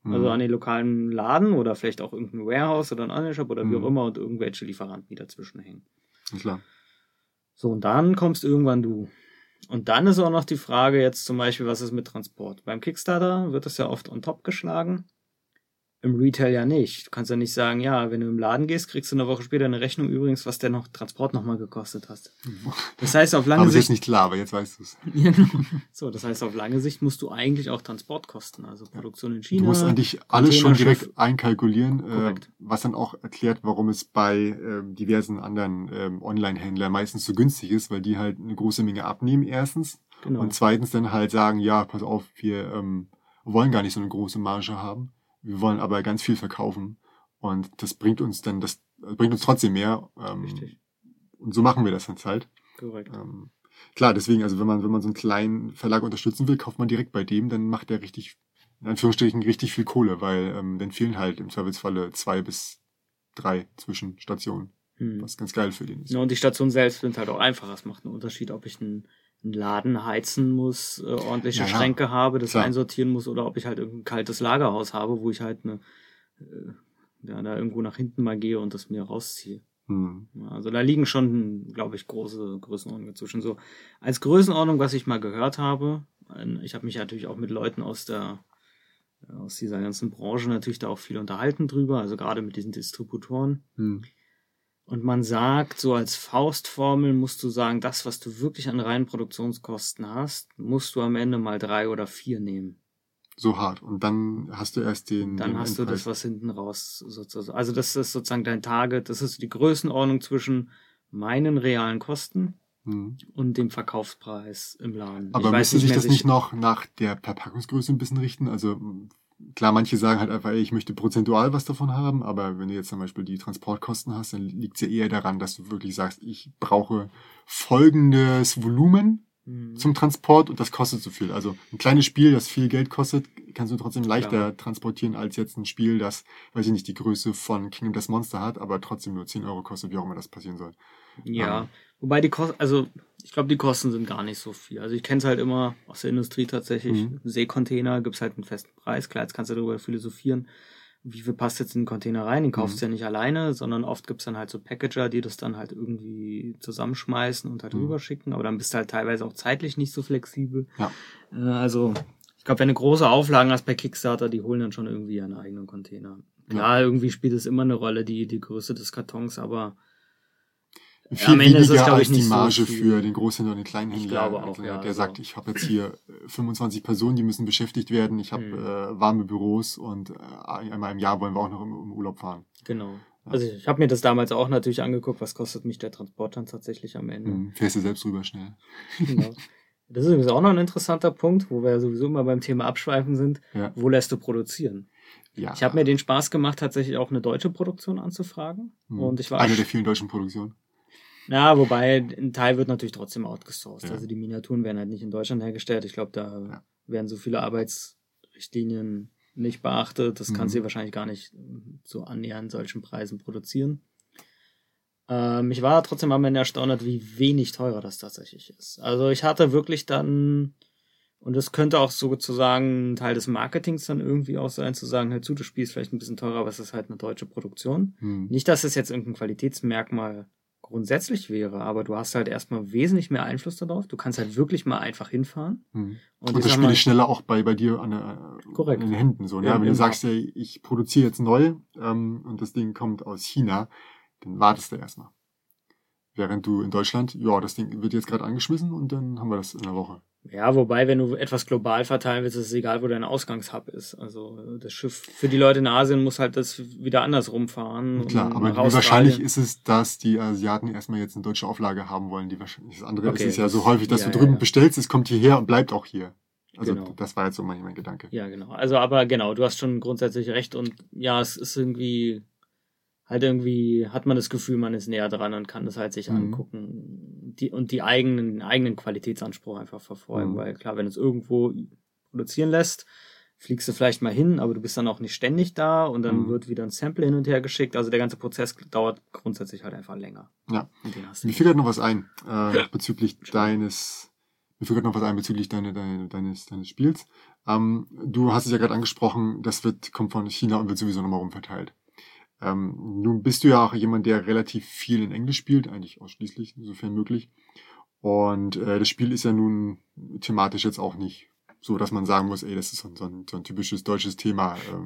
also Mhm. an den lokalen Laden oder vielleicht auch irgendein Warehouse oder ein Online-Shop oder wie Mhm. auch immer und irgendwelche Lieferanten, die dazwischen hängen. Klar. So, und dann kommst irgendwann du. Und dann ist auch noch die Frage jetzt zum Beispiel, was ist mit Transport? Beim Kickstarter wird das ja oft on top geschlagen. Im Retail ja nicht. Du kannst ja nicht sagen, ja, wenn du im Laden gehst, kriegst du eine Woche später eine Rechnung übrigens, was der noch Transport nochmal gekostet hast. Das heißt, auf lange Aber ist Sicht jetzt nicht klar, aber jetzt weißt du es. <laughs> Genau. So, das heißt, auf lange Sicht musst du eigentlich auch Transportkosten, also Produktion in Du China. musst eigentlich alles schon direkt einkalkulieren, äh, Korrekt. was dann auch erklärt, warum es bei ähm, diversen anderen ähm, Online-Händlern meistens so günstig ist, weil die halt eine große Menge abnehmen erstens genau. und zweitens dann halt sagen, ja, pass auf, wir ähm, wollen gar nicht so eine große Marge haben, wir wollen aber ganz viel verkaufen und das bringt uns dann, das bringt uns trotzdem mehr ähm, Richtig, und so machen wir das jetzt halt. korrekt. Ähm, klar, deswegen, also wenn man, wenn man so einen kleinen Verlag unterstützen will, kauft man direkt bei dem, dann macht der richtig, in Anführungsstrichen, richtig viel Kohle, weil ähm, dann fehlen halt im Zweifelsfalle zwei bis drei Zwischenstationen, Hm. was ganz geil für den ist. Ja, und die Station selbst sind halt auch einfacher. Es macht einen Unterschied, ob ich einen, einen Laden heizen muss, äh, ordentliche Ja. Schränke habe, das Klar. einsortieren muss, oder ob ich halt irgendein kaltes Lagerhaus habe, wo ich halt eine, äh, ja, da irgendwo nach hinten mal gehe und das mir rausziehe. Hm. Also da liegen schon, glaube ich, große Größenordnungen dazwischen. So als Größenordnung, was ich mal gehört habe, ein- ich habe mich natürlich auch mit Leuten aus der aus dieser ganzen Branche natürlich da auch viel unterhalten drüber, also gerade mit diesen Distributoren. Hm. Und man sagt, so als Faustformel musst du sagen, das, was du wirklich an reinen Produktionskosten hast, musst du am Ende mal drei oder vier nehmen. So hart. Und dann hast du erst den. Dann den hast du das, Endpreis. was hinten raus sozusagen. Also das ist sozusagen dein Target, das ist die Größenordnung zwischen meinen realen Kosten Hm. und dem Verkaufspreis im Laden. Aber Ich müsste sich das nicht noch nach der Verpackungsgröße ein bisschen richten? Also klar, manche sagen halt einfach, ey, ich möchte prozentual was davon haben, aber wenn du jetzt zum Beispiel die Transportkosten hast, dann liegt es ja eher daran, dass du wirklich sagst, ich brauche folgendes Volumen Mhm. zum Transport und das kostet so viel. Also ein kleines Spiel, das viel Geld kostet, kannst du trotzdem leichter Klar. transportieren als jetzt ein Spiel, das, weiß ich nicht, die Größe von Kingdom Death Monster hat, aber trotzdem nur 10 Euro kostet, wie auch immer das passieren soll. Ja, Ähm. wobei die Kosten, also ich glaube, die Kosten sind gar nicht so viel. Also ich kenne es halt immer aus der Industrie tatsächlich. Mhm. Seekontainer gibt's halt einen festen Preis. Klar, jetzt kannst du darüber philosophieren, wie viel passt jetzt in den Container rein. Den kaufst Mhm. du ja nicht alleine, sondern oft gibt's dann halt so Packager, die das dann halt irgendwie zusammenschmeißen und halt Mhm. rüberschicken. Aber dann bist du halt teilweise auch zeitlich nicht so flexibel. Ja. Äh, also ich glaube, wenn du große Auflagen hast bei Kickstarter, die holen dann schon irgendwie ihren eigenen Container. Klar, irgendwie spielt es immer eine Rolle, die, die Größe des Kartons, aber Viel am Ende ist es, weniger glaub ich, als die so Marge viel. für den Großhändler und den Kleinhändler. Ich glaube auch, ja, Der also- sagt, ich habe jetzt hier äh, 25 Personen, die müssen beschäftigt werden. Ich habe Mhm. äh, warme Büros und äh, einmal im Jahr wollen wir auch noch im, im Urlaub fahren. Genau. Also ich, habe mir das damals auch natürlich angeguckt, was kostet mich der Transport dann tatsächlich am Ende. Mhm. Fährst du selbst rüber schnell. Genau. <laughs> Das ist übrigens auch noch ein interessanter Punkt, wo wir ja sowieso immer beim Thema Abschweifen sind. Ja. Wo lässt du produzieren? ja. Ich habe mir den Spaß gemacht, tatsächlich auch eine deutsche Produktion anzufragen. Mhm. Und ich war Eine der vielen deutschen Produktionen. Ja, wobei ein Teil wird natürlich trotzdem outgesourced. Ja. Also die Miniaturen werden halt nicht in Deutschland hergestellt. Ich glaube, da Ja. werden so viele Arbeitsrichtlinien nicht beachtet. Das kann Mhm. sie wahrscheinlich gar nicht ähm, so annähernd solchen Preisen produzieren. Ähm, ich war trotzdem am Ende erstaunt, wie wenig teurer das tatsächlich ist. Also ich hatte wirklich dann Und das könnte auch sozusagen ein Teil des Marketings dann irgendwie auch sein, zu sagen, hör zu, das Spiel ist vielleicht ein bisschen teurer, aber es ist halt eine deutsche Produktion. Hm. Nicht, dass es jetzt irgendein Qualitätsmerkmal grundsätzlich wäre, aber du hast halt erstmal wesentlich mehr Einfluss darauf. Du kannst halt wirklich mal einfach hinfahren. Hm. Und, Und das Spiel ist schneller auch bei, bei dir an, der, Korrekt. in den Händen. So, ne? Ja, Wenn du im sagst, ey, ich produziere jetzt neu ähm, und das Ding kommt aus China, dann wartest du erstmal. Während du in Deutschland, ja, das Ding wird jetzt gerade angeschmissen und dann haben wir das in einer Woche. Ja, wobei, wenn du etwas global verteilen willst, ist es egal, wo dein Ausgangshub ist. Also das Schiff für die Leute in Asien muss halt das wieder andersrum fahren. Klar, aber wahrscheinlich ist es, dass die Asiaten erstmal jetzt eine deutsche Auflage haben wollen. Die wahrscheinlich, das andere Okay, ist es ja so häufig, dass ja, du drüben ja. bestellst, es kommt hierher und bleibt auch hier. Also Genau. das war jetzt so mein, mein Gedanke. Ja, genau. Also, aber genau, du hast schon grundsätzlich recht und ja, es ist irgendwie halt irgendwie hat man das Gefühl, man ist näher dran und kann das halt sich Mhm. angucken die, und die eigenen, den eigenen Qualitätsanspruch einfach verfolgen, Mhm. weil klar, wenn du es irgendwo produzieren lässt, fliegst du vielleicht mal hin, aber du bist dann auch nicht ständig da und dann Mhm. wird wieder ein Sample hin und her geschickt. Also der ganze Prozess dauert grundsätzlich halt einfach länger. Ja. Mir fiel gerade noch was ein, äh, <laughs> bezüglich deines, mir gerade noch was ein bezüglich deine, deine, deines, deines Spiels. Ähm, du hast es ja gerade angesprochen, das wird, kommt von China und wird sowieso nochmal rumverteilt. Ähm, nun bist du ja auch jemand, der relativ viel in Englisch spielt, eigentlich ausschließlich, sofern möglich. Und äh, das Spiel ist ja nun thematisch jetzt auch nicht so, dass man sagen muss, ey, das ist so ein, so ein, so ein typisches deutsches Thema, ähm,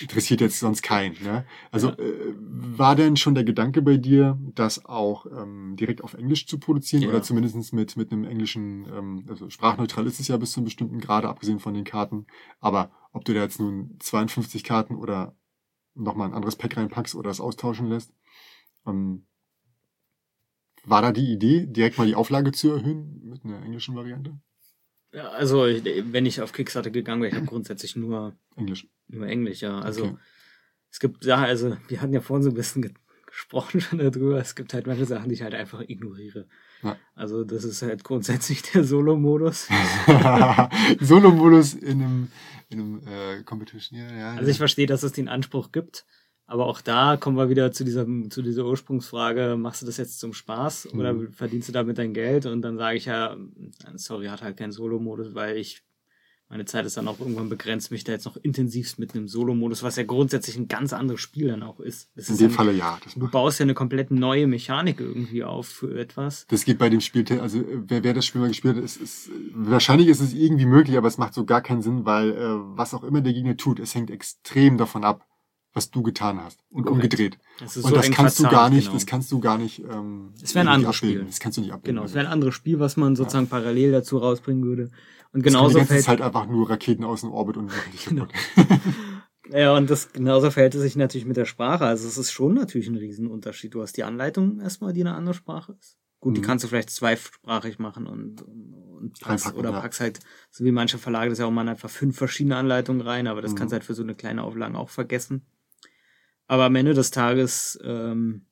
interessiert jetzt sonst keinen. Ne? Also Ja. äh, war denn schon der Gedanke bei dir, das auch ähm, direkt auf Englisch zu produzieren Ja. oder zumindest mit, mit einem englischen, ähm, also sprachneutral ist es ja bis zu einem bestimmten Grade, abgesehen von den Karten. Aber ob du da jetzt nun 52 Karten oder nochmal ein anderes Pack reinpackst oder es austauschen lässt, ähm, war da die Idee, direkt mal die Auflage zu erhöhen mit einer englischen Variante? Ja, also wenn ich auf Kickstarter gegangen wäre, ich habe grundsätzlich nur Englisch. Nur Englisch, ja. Also Okay. es gibt Sachen, also wir hatten ja vorhin so ein bisschen ge gesprochen schon darüber. Es gibt halt manche Sachen, die ich halt einfach ignoriere. Ja. Also das ist halt grundsätzlich der Solo-Modus. <laughs> Solo-Modus in einem, in einem äh, Competition, ja, ja. Also ich verstehe, dass es den Anspruch gibt. Aber auch da kommen wir wieder zu dieser, zu dieser Ursprungsfrage, machst du das jetzt zum Spaß oder Mhm. verdienst du damit dein Geld? Und dann sage ich ja, sorry, hat halt keinen Solo-Modus, weil ich, meine Zeit ist dann auch irgendwann begrenzt, mich da jetzt noch intensivst mit einem Solo-Modus, was ja grundsätzlich ein ganz anderes Spiel dann auch ist. Das in ist dem ja, Falle ja. Das, Du baust ja eine komplett neue Mechanik irgendwie auf für etwas. das geht bei dem Spiel, also äh, wer, wer das Spiel mal gespielt hat, ist, ist, wahrscheinlich ist es irgendwie möglich, aber es macht so gar keinen Sinn, weil äh, was auch immer der Gegner tut, es hängt extrem davon ab, was du getan hast und Korrekt. umgedreht. Das ist Und so das kannst du gar nicht, genau. das kannst du gar nicht. Ähm, Es wäre ein anderes abbilden. Spiel. Das kannst du nicht abbilden. Genau, es wäre ein anderes Spiel, was man sozusagen parallel dazu rausbringen würde. Und Das genauso die ganze fällt, Zeit einfach nur Raketen aus dem Orbit und machen dich Genau. <laughs> <laughs> ja, und das genauso verhält es sich natürlich mit der Sprache. Also es ist schon natürlich ein Riesenunterschied. Du hast die Anleitung erstmal, die eine andere Sprache ist. Gut, die Mhm. kannst du vielleicht zweisprachig machen und, und, packst, oder ja. packst halt, so wie manche Verlage das ja auch mal einfach fünf verschiedene Anleitungen rein, aber das Mhm. kannst du halt für so eine kleine Auflage auch vergessen. Aber am Ende des Tages, ähm,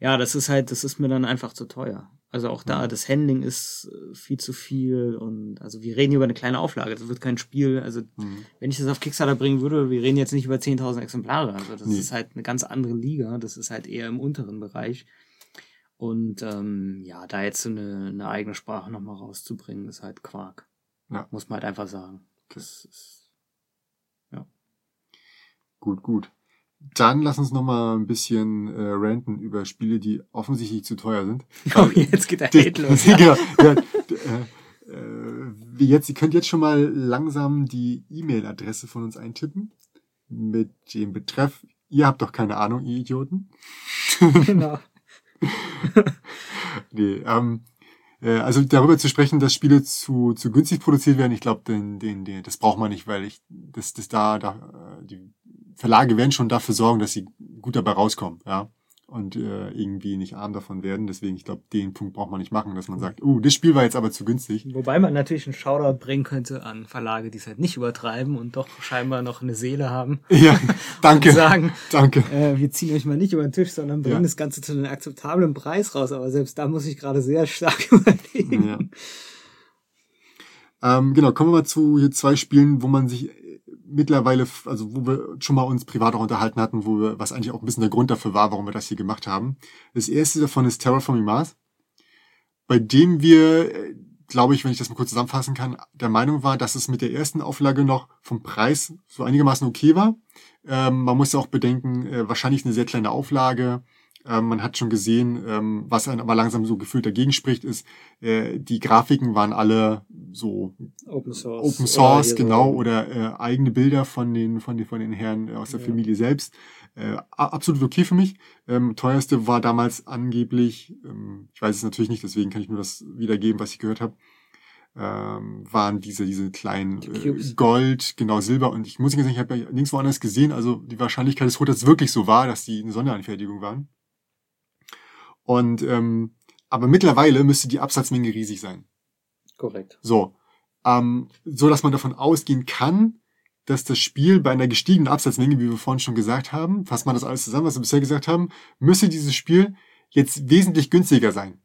ja, das ist halt, das ist mir dann einfach zu teuer. Also auch da, Mhm. das Handling ist äh, viel zu viel und also wir reden hier über eine kleine Auflage. Das wird kein Spiel, also Mhm. wenn ich das auf Kickstarter bringen würde, wir reden jetzt nicht über 10.000 Exemplare. Also das Nee. ist halt eine ganz andere Liga. Das ist halt eher im unteren Bereich. Und ähm, ja, da jetzt so eine, eine eigene Sprache nochmal rauszubringen, ist halt Quark. Ja. Muss man halt einfach sagen. Das ist, Gut, gut. Dann lass uns noch mal ein bisschen äh, ranten über Spiele, die offensichtlich zu teuer sind. <laughs> oh, jetzt geht der Hate los. <laughs> genau, ja, äh, äh, wie jetzt, ihr könnt jetzt schon mal langsam die E-Mail-Adresse von uns eintippen mit dem Betreff. Ihr habt doch keine Ahnung, ihr Idioten. <laughs> genau. Nee, ähm, äh, also darüber zu sprechen, dass Spiele zu, zu günstig produziert werden, ich glaube, den, den, den, das braucht man nicht, weil ich, das, das da, da, äh, die Verlage werden schon dafür sorgen, dass sie gut dabei rauskommen, ja. Und äh, irgendwie nicht arm davon werden. Deswegen, ich glaube, den Punkt braucht man nicht machen, dass man sagt, uh, das Spiel war jetzt aber zu günstig. Wobei man natürlich einen Shoutout bringen könnte an Verlage, die es halt nicht übertreiben und doch scheinbar noch eine Seele haben. <laughs> Ja, danke. Und sagen, Danke. äh, wir ziehen euch mal nicht über den Tisch, sondern bringen Ja. das Ganze zu einem akzeptablen Preis raus. Aber selbst da muss ich gerade sehr stark <laughs> überlegen. Ja. Ähm, genau, kommen wir mal zu hier zwei Spielen, wo man sich mittlerweile, also wo wir schon mal uns privat auch unterhalten hatten, wo wir, was eigentlich auch ein bisschen der Grund dafür war, warum wir das hier gemacht haben. Das erste davon ist Terraforming Mars, bei dem wir äh, glaube ich, wenn ich das mal kurz zusammenfassen kann, der Meinung war, dass es mit der ersten Auflage noch vom Preis so einigermaßen okay war. Ähm, man muss ja auch bedenken, äh, wahrscheinlich eine sehr kleine Auflage. Ähm, man hat schon gesehen, ähm, was einem aber langsam so gefühlt dagegen spricht, ist, äh, die Grafiken waren alle so Open Source. Open Source, Oder genau, so- oder äh, eigene Bilder von den, von den, von den Herren aus der Ja. Familie selbst. Äh, absolut okay für mich. Ähm, teuerste war damals angeblich, ähm, ich weiß es natürlich nicht, deswegen kann ich nur das wiedergeben, was ich gehört habe, ähm, waren diese, diese kleinen Die äh. Gold, genau, Silber. Und ich muss nicht sagen, ich habe ja nirgendwo anders gesehen. Also die Wahrscheinlichkeit ist hoch, dass es wirklich so war, dass die eine Sonderanfertigung waren. Und ähm, aber mittlerweile müsste die Absatzmenge riesig sein. Korrekt. So, ähm, so dass man davon ausgehen kann, dass das Spiel bei einer gestiegenen Absatzmenge, wie wir vorhin schon gesagt haben, fasst man das alles zusammen, was wir bisher gesagt haben, müsste dieses Spiel jetzt wesentlich günstiger sein.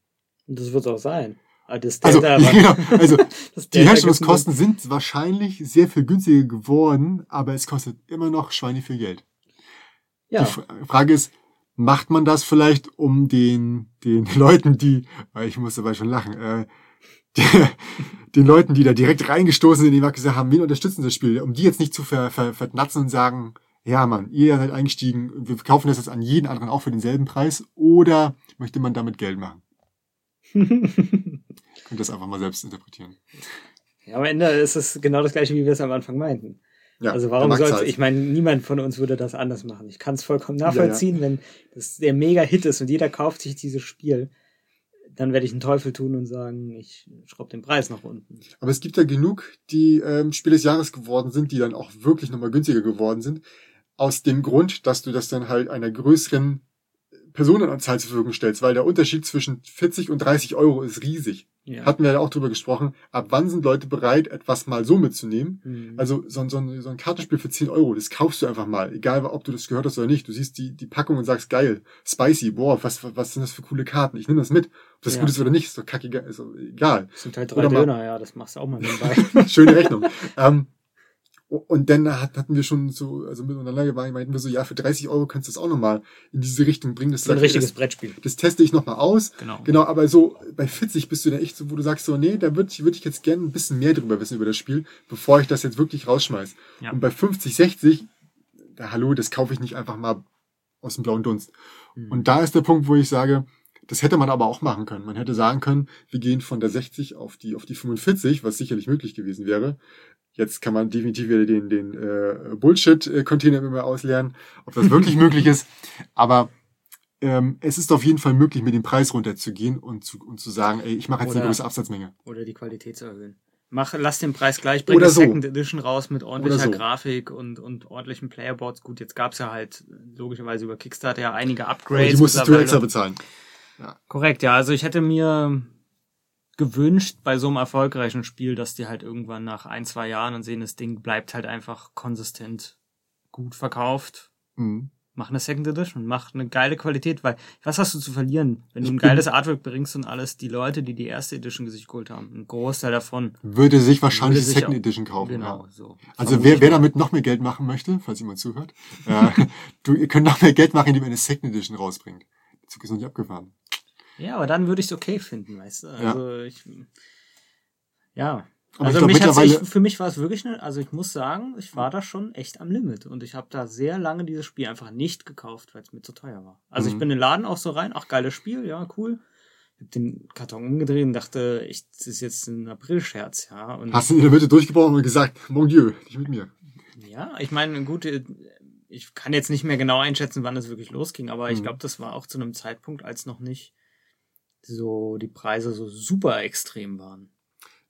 Und das wird auch sein. Aber Das Also, Delta- <laughs> genau, also <laughs> das die Herstellungskosten sind wahrscheinlich sehr viel günstiger geworden, aber es kostet immer noch Schweine viel Geld. Ja, Die Frage ist, macht man das vielleicht, um den, den <laughs> Leuten, die, weil ich muss dabei schon lachen, äh, die, <laughs> den Leuten, die da direkt reingestoßen sind in die gesagt haben, wen unterstützen das Spiel, um die jetzt nicht zu ver, ver, vernatzen und sagen, ja Mann, ihr seid eingestiegen, wir kaufen das jetzt an jeden anderen auch für denselben Preis, oder möchte man damit Geld machen? <laughs> Könnt das einfach mal selbst interpretieren. ja, am Ende ist es genau das gleiche, wie wir es am Anfang meinten. Ja, also warum soll's, zahlt. ich meine, niemand von uns würde das anders machen. Ich kann es vollkommen nachvollziehen, wenn das der Mega-Hit ist und jeder kauft sich dieses Spiel, dann werde ich einen Teufel tun und sagen, ich schraube den Preis nach unten. Aber es gibt ja genug, die ähm, Spiel des Jahres geworden sind, die dann auch wirklich nochmal günstiger geworden sind. Aus dem Grund, dass du das dann halt einer größeren Personenanzahl zur Verfügung stellst, weil der Unterschied zwischen 40 und 30 Euro ist riesig. Ja. Hatten wir ja auch drüber gesprochen. Ab wann sind Leute bereit, etwas mal so mitzunehmen? Hm. Also so, ein- so, ein- so ein Kartenspiel für 10 Euro, das kaufst du einfach mal, egal ob du das gehört hast oder nicht. Du siehst die, die Packung und sagst, geil, spicy, boah, was, was sind das für coole Karten? Ich nehme das mit. Ob das Ja. gut ist oder nicht, ist doch kackegal, ist doch egal. Das sind halt oder drei mal- Döner, ja, das machst du auch mal nebenbei. <laughs> Schöne Rechnung. <laughs> ähm, und dann hat, hatten wir schon so, also miteinander waren, meinten wir so, ja, für 30 Euro könntest du das auch nochmal in diese Richtung bringen. Das, So ein richtiges das, Brettspiel. das teste ich nochmal aus. Genau. Genau, aber so bei 40 bist du da echt so, wo du sagst so, nee, da würde ich, würd ich jetzt gerne ein bisschen mehr drüber wissen über das Spiel, bevor ich das jetzt wirklich rausschmeiß. Ja. Und bei 50, 60, da, hallo, das kaufe ich nicht einfach mal aus dem blauen Dunst. Hm. Und da ist der Punkt, wo ich sage, das hätte man aber auch machen können. Man hätte sagen können, wir gehen von der 60 auf die, auf die 45, was sicherlich möglich gewesen wäre. Jetzt kann man definitiv wieder den, den äh, Bullshit-Container immer ausleeren, ob das wirklich <laughs> möglich ist. Aber ähm, es ist auf jeden Fall möglich, mit dem Preis runterzugehen und zu, und zu sagen, ey, ich mache jetzt eine Oder- größere Absatzmenge. Oder die Qualität zu erhöhen. Mach, lass den Preis gleich, bring Oder eine so. Second Edition raus mit ordentlicher so. Grafik und, und ordentlichen Playerboards. Gut, jetzt gab's ja halt logischerweise über Kickstarter ja einige Aber Upgrades. die musstest du extra bezahlen. Korrekt, ja. Also ich hätte mir gewünscht bei so einem erfolgreichen Spiel, dass die halt irgendwann nach ein, zwei Jahren und sehen, das Ding bleibt halt einfach konsistent gut verkauft. Mhm. Mach eine Second Edition, mach eine geile Qualität, weil was hast du zu verlieren, wenn du ein geiles Artwork bringst und alles, die Leute, die die erste Edition sich geholt haben, ein Großteil davon. Würde sich wahrscheinlich Würde die sich Second Edition kaufen. Genau, Ja. so. Also wer, wer damit noch mehr Geld machen möchte, falls jemand zuhört, äh, <laughs> du, ihr könnt noch mehr Geld machen, indem ihr eine Second Edition rausbringt. Der Zug ist noch nicht abgefahren. Ja, aber dann würde ich es okay finden, weißt du? Also ich. Ja. Aber also ich mich mittlerweile, echt, für mich war es wirklich eine, also ich muss sagen, ich war da schon echt am Limit und ich habe da sehr lange dieses Spiel einfach nicht gekauft, weil es mir zu teuer war. Also ich Mhm. bin in den Laden auch so rein, ach geiles Spiel, ja, cool. Ich hab den Karton umgedreht und dachte, ich, das ist jetzt ein April-Scherz, ja. Und hast du in der Mitte durchgebrochen und gesagt, mon Dieu, nicht mit mir. ja, ich meine, gut, äh, ich kann jetzt nicht mehr genau einschätzen, wann es wirklich losging, aber ich Mhm. glaube, das war auch zu einem Zeitpunkt, als noch nicht so die Preise so super extrem waren.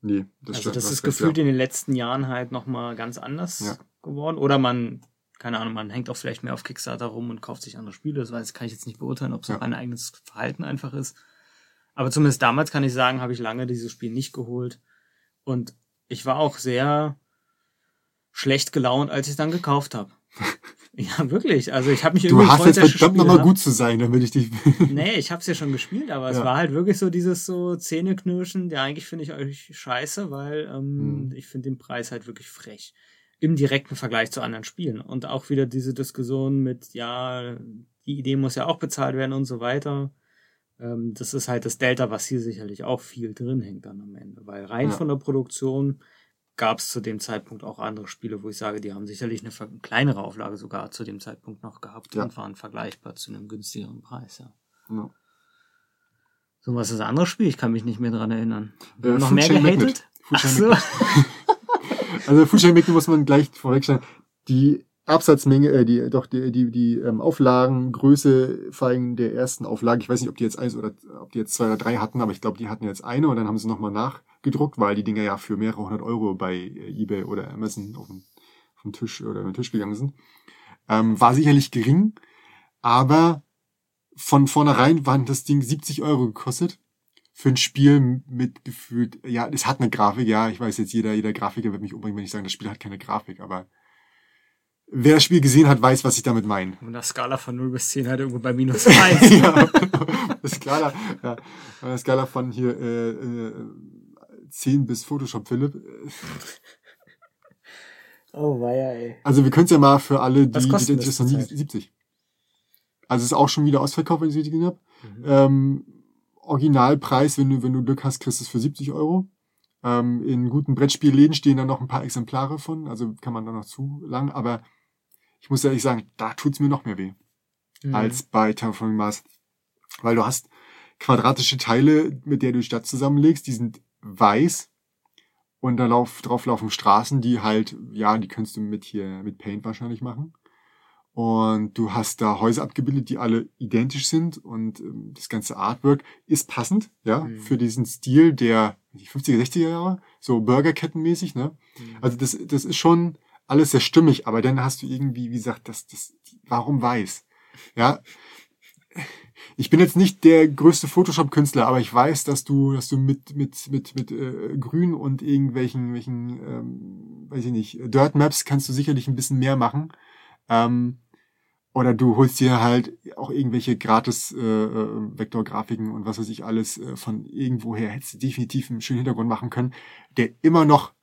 Nee, das also das ist gefühlt ja. in den letzten Jahren halt nochmal ganz anders Ja. geworden. Oder man, keine Ahnung, man hängt auch vielleicht mehr auf Kickstarter rum und kauft sich andere Spiele. Das weiß, kann ich jetzt nicht beurteilen, ob es Ja. auch ein eigenes Verhalten einfach ist. Aber zumindest damals kann ich sagen, habe ich lange dieses Spiel nicht geholt. Und ich war auch sehr schlecht gelaunt, als ich es dann gekauft habe. Ja, wirklich. Also ich habe mich Du irgendwie hast gefreut, jetzt verdammt nochmal gut zu sein, damit ich dich. <laughs> Nee, ich habe es ja schon gespielt, aber es Ja. war halt wirklich so dieses so Zähneknirschen. Ja, eigentlich finde ich euch scheiße, weil ähm, Mhm. ich finde den Preis halt wirklich frech. Im direkten Vergleich zu anderen Spielen. Und auch wieder diese Diskussion mit, ja, die Idee muss ja auch bezahlt werden und so weiter. Ähm, das ist halt das Delta, was hier sicherlich auch viel drin hängt dann am Ende. Weil rein Ja. von der Produktion gab es zu dem Zeitpunkt auch andere Spiele, wo ich sage, die haben sicherlich eine kleinere Auflage sogar zu dem Zeitpunkt noch gehabt Ja. und waren vergleichbar zu einem günstigeren Preis, ja. Ja. So, was ist das andere Spiel? Ich kann mich nicht mehr dran erinnern. Äh, noch Food mehr Chain gehatet? Ach so. <laughs> Also Food Chain Magnet muss man gleich vorwegstellen. Die Absatzmenge, äh, die, doch, die, die, die ähm, Auflagengröße vor allem der ersten Auflage, ich weiß nicht, ob die jetzt eins oder ob die jetzt zwei oder drei hatten, aber ich glaube, die hatten jetzt eine und dann haben sie nochmal nachgedruckt, weil die Dinger ja für mehrere hundert Euro bei äh, Ebay oder Amazon auf den, auf den Tisch oder den Tisch gegangen sind. Ähm, war sicherlich gering, aber von vornherein waren das Ding 70 Euro gekostet für ein Spiel mit gefühlt, ja, es hat eine Grafik, ja, ich weiß jetzt, jeder, jeder Grafiker wird mich umbringen, wenn ich sage, das Spiel hat keine Grafik, aber wer das Spiel gesehen hat, weiß, was ich damit meine. Und der Skala von 0 bis 10 halt irgendwo bei minus <laughs> 1. ja, <laughs> das Skala, ja, Skala von hier äh, äh, 10 bis Photoshop Philipp. <laughs> oh, weia, ey. Also wir können es ja mal für alle, die, die, die das noch nie zurzeit? 70. Also es ist auch schon wieder ausverkauft, wenn ich es richtig gesehen habe. Mhm. Ähm, Originalpreis, wenn du, wenn du Glück hast, kriegst du es für 70 Euro. Ähm, in guten Brettspielläden stehen da noch ein paar Exemplare von, also kann man da noch zu lang, aber ich muss ehrlich sagen, da tut's mir noch mehr weh Mhm. als bei Terraforming Mars. Weil du hast quadratische Teile, mit der du die Stadt zusammenlegst, die sind weiß und da lauf, drauf laufen Straßen, die halt, ja, die kannst du mit hier, mit Paint wahrscheinlich machen. Und du hast da Häuser abgebildet, die alle identisch sind und ähm, das ganze Artwork ist passend, ja, Mhm. für diesen Stil der die 50er, 60er Jahre, so Burgerkettenmäßig, ne? Mhm. Also das, das ist schon alles sehr stimmig, aber dann hast du irgendwie, wie gesagt, das, das, warum weiß? Ja. Ich bin jetzt nicht der größte Photoshop-Künstler, aber ich weiß, dass du, dass du mit, mit, mit, mit äh, Grün und irgendwelchen, welchen, ähm, weiß ich nicht, Dirt Maps kannst du sicherlich ein bisschen mehr machen. Ähm, oder du holst dir halt auch irgendwelche gratis äh, äh, Vektorgrafiken und was weiß ich alles äh, von irgendwoher. Hättest du definitiv einen schönen Hintergrund machen können, der immer noch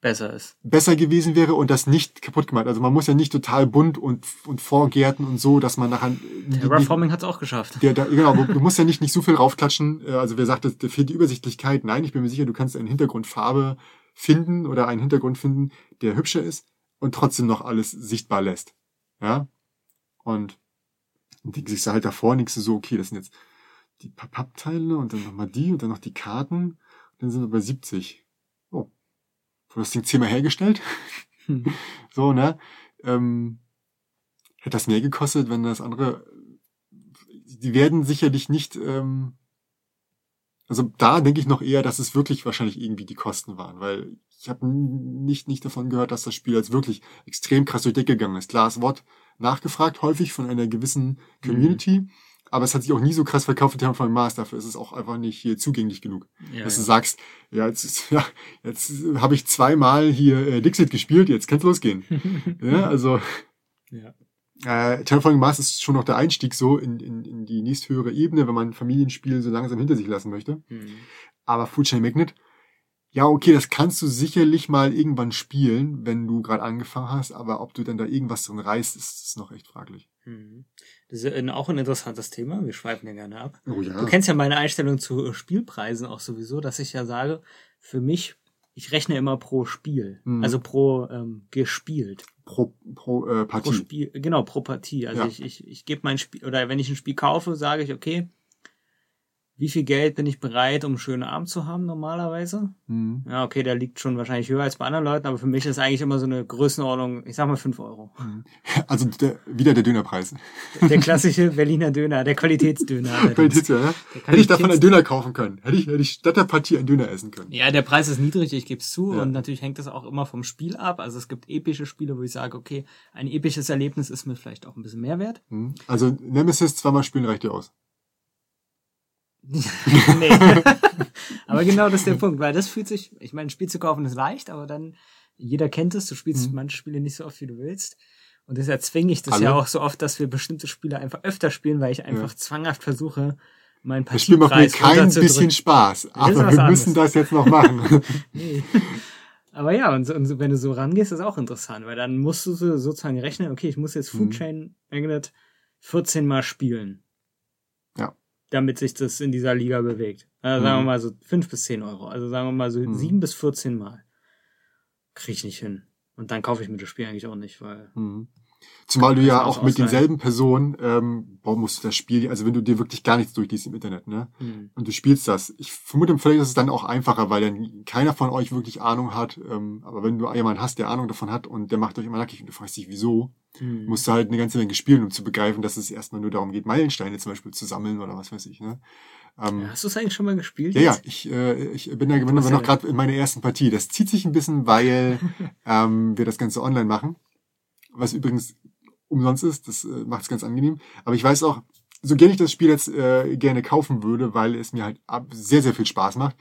Besser ist. besser gewesen wäre und das nicht kaputt gemacht. Also man muss ja nicht total bunt und, und vorgärten und so, dass man nachher... Terraforming hat's auch geschafft. Der, der, genau, du musst ja nicht, nicht so viel raufklatschen. Äh, Also wer sagt, da fehlt die Übersichtlichkeit. Nein, ich bin mir sicher, du kannst eine Hintergrundfarbe finden oder einen Hintergrund finden, der hübscher ist und trotzdem noch alles sichtbar lässt. Ja? Und denkst du sich halt davor, denkst du so, okay, das sind jetzt die Pa- Pappteile und dann nochmal die und dann noch die Karten. Und dann sind wir bei 70. Wurde das Ding zehnmal hergestellt? Hm. <laughs> So, ne? Ähm, hätte das mehr gekostet, wenn das andere. Die werden sicherlich nicht. Ähm, also da denke ich noch eher, dass es wirklich wahrscheinlich irgendwie die Kosten waren, weil ich habe nicht nicht davon gehört, dass das Spiel jetzt wirklich extrem krass durch die Decke gegangen ist. Klar, es wurde nachgefragt häufig von einer gewissen Community, aber es hat sich auch nie so krass verkauft wie Terraforming Mars. Dafür ist es auch einfach nicht hier zugänglich genug Ja, dass du ja. sagst, ja, jetzt, <laughs> ja, jetzt habe ich zweimal hier äh, Dixit gespielt, jetzt kann's losgehen. <laughs> ja, also ja. äh, Terraforming Mars ist schon noch der Einstieg so in, in, in die nächsthöhere Ebene, wenn man Familienspiele so langsam hinter sich lassen möchte. Mhm. Aber Food Chain Magnet, ja, okay, das kannst du sicherlich mal irgendwann spielen, wenn du gerade angefangen hast, aber ob du dann da irgendwas drin reißt, ist, ist noch echt fraglich. Mhm. Das ist ein- auch ein interessantes Thema. Wir schweifen ja gerne ab. Oh ja. Du kennst ja meine Einstellung zu äh, Spielpreisen auch sowieso, dass ich ja sage, für mich, ich rechne immer pro Spiel. Mhm. Also pro ähm, gespielt. pro, pro äh, Pro Partie. Spiel, genau, pro Partie. Also Ja. ich, ich, ich gebe mein Spiel, oder wenn ich ein Spiel kaufe, sage ich, okay, wie viel Geld bin ich bereit, um einen schönen Abend zu haben normalerweise? Mhm. Ja, okay, der liegt schon wahrscheinlich höher als bei anderen Leuten, aber für mich ist eigentlich immer so eine Größenordnung, ich sag mal 5 Euro. Also der, wieder der Dönerpreis. Der klassische Berliner Döner, der Qualitätsdöner. <laughs> Qualitätswert, ja? Der Hätte ich davon Qualitäts- einen Döner kaufen können. Hätte ich, hätte ich statt der Partie einen Döner essen können. Ja, der Preis ist niedrig, ich gebe es zu. Ja. Und natürlich hängt das auch immer vom Spiel ab. Also es gibt epische Spiele, wo ich sage, okay, ein episches Erlebnis ist mir vielleicht auch ein bisschen mehr wert. Hm. Also Nemesis zweimal spielen reicht dir aus. <laughs> nee. <laughs> aber genau das ist der Punkt, weil das fühlt sich, ich meine, ein Spiel zu kaufen ist leicht, aber dann, jeder kennt es, du spielst Mhm. manche Spiele nicht so oft, wie du willst. Und deshalb zwinge ich das Alle? ja auch so oft, dass wir bestimmte Spiele einfach öfter spielen, weil ich einfach zwanghaft versuche, meinen Das Spiel macht mir Partiepreis kein bisschen Spaß, aber wir müssen das jetzt noch machen. <laughs> Nee. Aber ja, und, so, und so, wenn du so rangehst, ist auch interessant, weil dann musst du so sozusagen rechnen, okay, ich muss jetzt Food Mhm. Chain Magnet 14 Mal spielen. Damit sich das in dieser Liga bewegt. Also sagen wir Mhm. mal so fünf bis zehn Euro. Also sagen wir mal so Mhm. sieben bis 14 Mal. Krieg ich nicht hin. Und dann kaufe ich mir das Spiel eigentlich auch nicht, weil. Mhm. Zumal du ja auch mit ausleihen. denselben Personen, ähm, boah, musst du das Spiel, also wenn du dir wirklich gar nichts durchliest im Internet, ne? Hm. Und du spielst das. Ich vermute, vielleicht ist es dann auch einfacher, weil dann keiner von euch wirklich Ahnung hat. Ähm, aber wenn du jemanden hast, der Ahnung davon hat und der macht euch immer nackig und du fragst dich, wieso, Hm. musst du halt eine ganze Menge spielen, um zu begreifen, dass es erstmal nur darum geht, Meilensteine zum Beispiel zu sammeln oder was weiß ich, ne? Ähm, Hast du es eigentlich schon mal gespielt? ja, ja, jetzt? ich, äh, ich bin da hast aber noch ja- gerade in meiner ersten Partie. Das zieht sich ein bisschen, weil <laughs> ähm, wir das Ganze online machen. Was übrigens umsonst ist, das äh, macht es ganz angenehm. Aber ich weiß auch, so gerne ich das Spiel jetzt äh, gerne kaufen würde, weil es mir halt ab, sehr, sehr viel Spaß macht.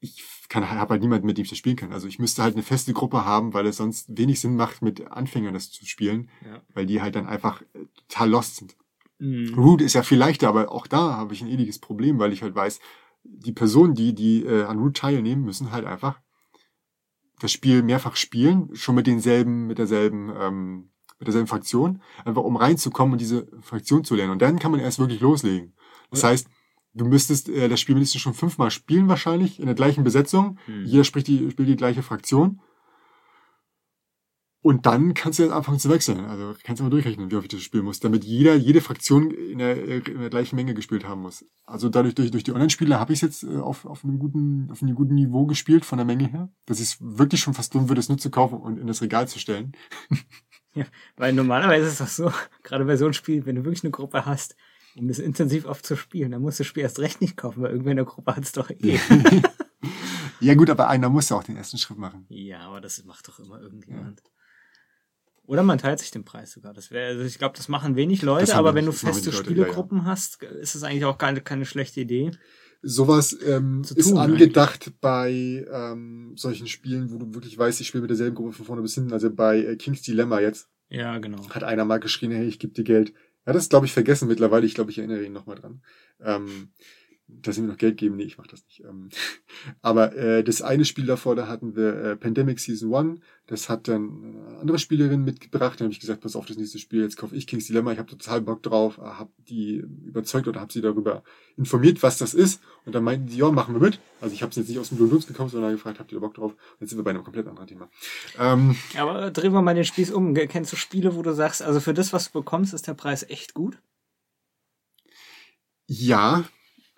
Ich kann habe halt niemanden, mit dem ich das spielen kann. Also ich müsste halt eine feste Gruppe haben, weil es sonst wenig Sinn macht, mit Anfängern das zu spielen, Ja. weil die halt dann einfach äh, total lost sind. Hm. Root ist ja viel leichter, aber auch da habe ich ein ewiges Problem, weil ich halt weiß, die Personen, die, die äh, an Root teilnehmen, müssen halt einfach das Spiel mehrfach spielen, schon mit denselben, mit derselben, ähm, mit derselben Fraktion, einfach um reinzukommen und diese Fraktion zu lernen. Und dann kann man erst wirklich loslegen. Das heißt, du müsstest äh, das Spiel mindestens schon fünfmal spielen wahrscheinlich, in der gleichen Besetzung. Hm. Jeder spricht die, spielt die gleiche Fraktion. Und dann kannst du jetzt anfangen zu wechseln. Also kannst du mal durchrechnen, wie oft du das spielen musst, damit jeder, jede Fraktion in der, in der gleichen Menge gespielt haben muss. Also dadurch, durch, durch die Online-Spiele habe ich es jetzt äh, auf, auf einem guten, auf einem guten Niveau gespielt von der Menge her, dass ich es wirklich schon fast dumm würde, es nur zu kaufen und in das Regal zu stellen. <laughs> Weil normalerweise ist das so, <laughs> gerade bei so einem Spiel, wenn du wirklich eine Gruppe hast, um das intensiv oft zu spielen, dann musst du das Spiel erst recht nicht kaufen, weil irgendwer in der Gruppe hat es doch eh. <laughs> ja gut, aber einer muss ja auch den ersten Schritt machen. ja, aber das macht doch immer irgendjemand. Oder man teilt sich den Preis sogar. Das wäre, also ich glaube, das machen wenig Leute, aber wenn du feste Leute, ja, ja. Spielegruppen hast, ist es eigentlich auch keine, keine schlechte Idee. Sowas ähm, ist angedacht bei ähm, solchen Spielen, wo du wirklich weißt, ich spiele mit derselben Gruppe von vorne bis hinten. Also bei äh, King's Dilemma jetzt Ja, genau. hat einer mal geschrien, hey, ich gebe dir Geld. Er hat das, glaube ich, vergessen mittlerweile. Ich glaube, ich erinnere ihn nochmal dran. Ähm, dass sie mir noch Geld geben. Nee, ich mach das nicht. Ähm, <laughs> aber äh, das eine Spiel davor, da hatten wir äh, Pandemic Season 1. Das hat dann eine andere Spielerin mitgebracht. Dann habe ich gesagt, pass auf, das nächste Spiel, jetzt kaufe ich King's Dilemma. Ich habe total Bock drauf. Habe die überzeugt oder habe sie darüber informiert, was das ist. Und dann meinten die, ja, machen wir mit. Also ich habe es jetzt nicht aus dem Dunst gekauft, sondern gefragt, habt ihr da Bock drauf? Und jetzt sind wir bei einem komplett anderen Thema. Ähm, Aber drehen wir mal den Spieß um. Kennst du Spiele, wo du sagst, also für das, was du bekommst, ist der Preis echt gut? Ja,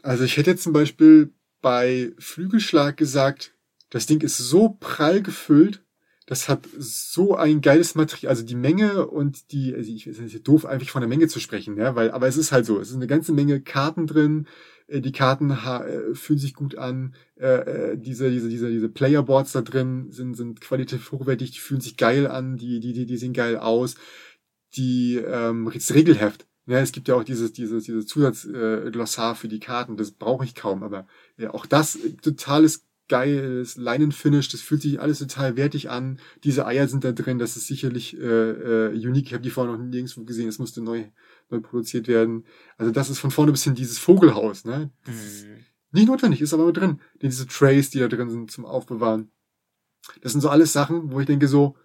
also ich hätte zum Beispiel bei Flügelschlag gesagt, das Ding ist so prall gefüllt, das hat so ein geiles Material, also die Menge und die, also ich es ist doof, einfach von der Menge zu sprechen, ja, weil, aber es ist halt so, es ist eine ganze Menge Karten drin, äh, die Karten äh, fühlen sich gut an, äh, diese, diese, diese, diese Playerboards da drin sind, sind qualitativ hochwertig, die fühlen sich geil an, die, die, die, die sehen geil aus, die, ähm, das Regelheft, ja, es gibt ja auch dieses, dieses, dieses Zusatzglossar äh, für die Karten, das brauche ich kaum, aber ja, auch das äh, totales geiles Leinenfinish, das fühlt sich alles total wertig an. Diese Eier sind da drin, das ist sicherlich äh, äh, unique. Ich habe die vorher noch nirgendwo gesehen, es musste neu, neu produziert werden. Also das ist von vorne bis hin dieses Vogelhaus, ne? Das ist nicht notwendig, ist aber drin. Diese Trays, die da drin sind zum Aufbewahren. Das sind so alles Sachen, wo ich denke so,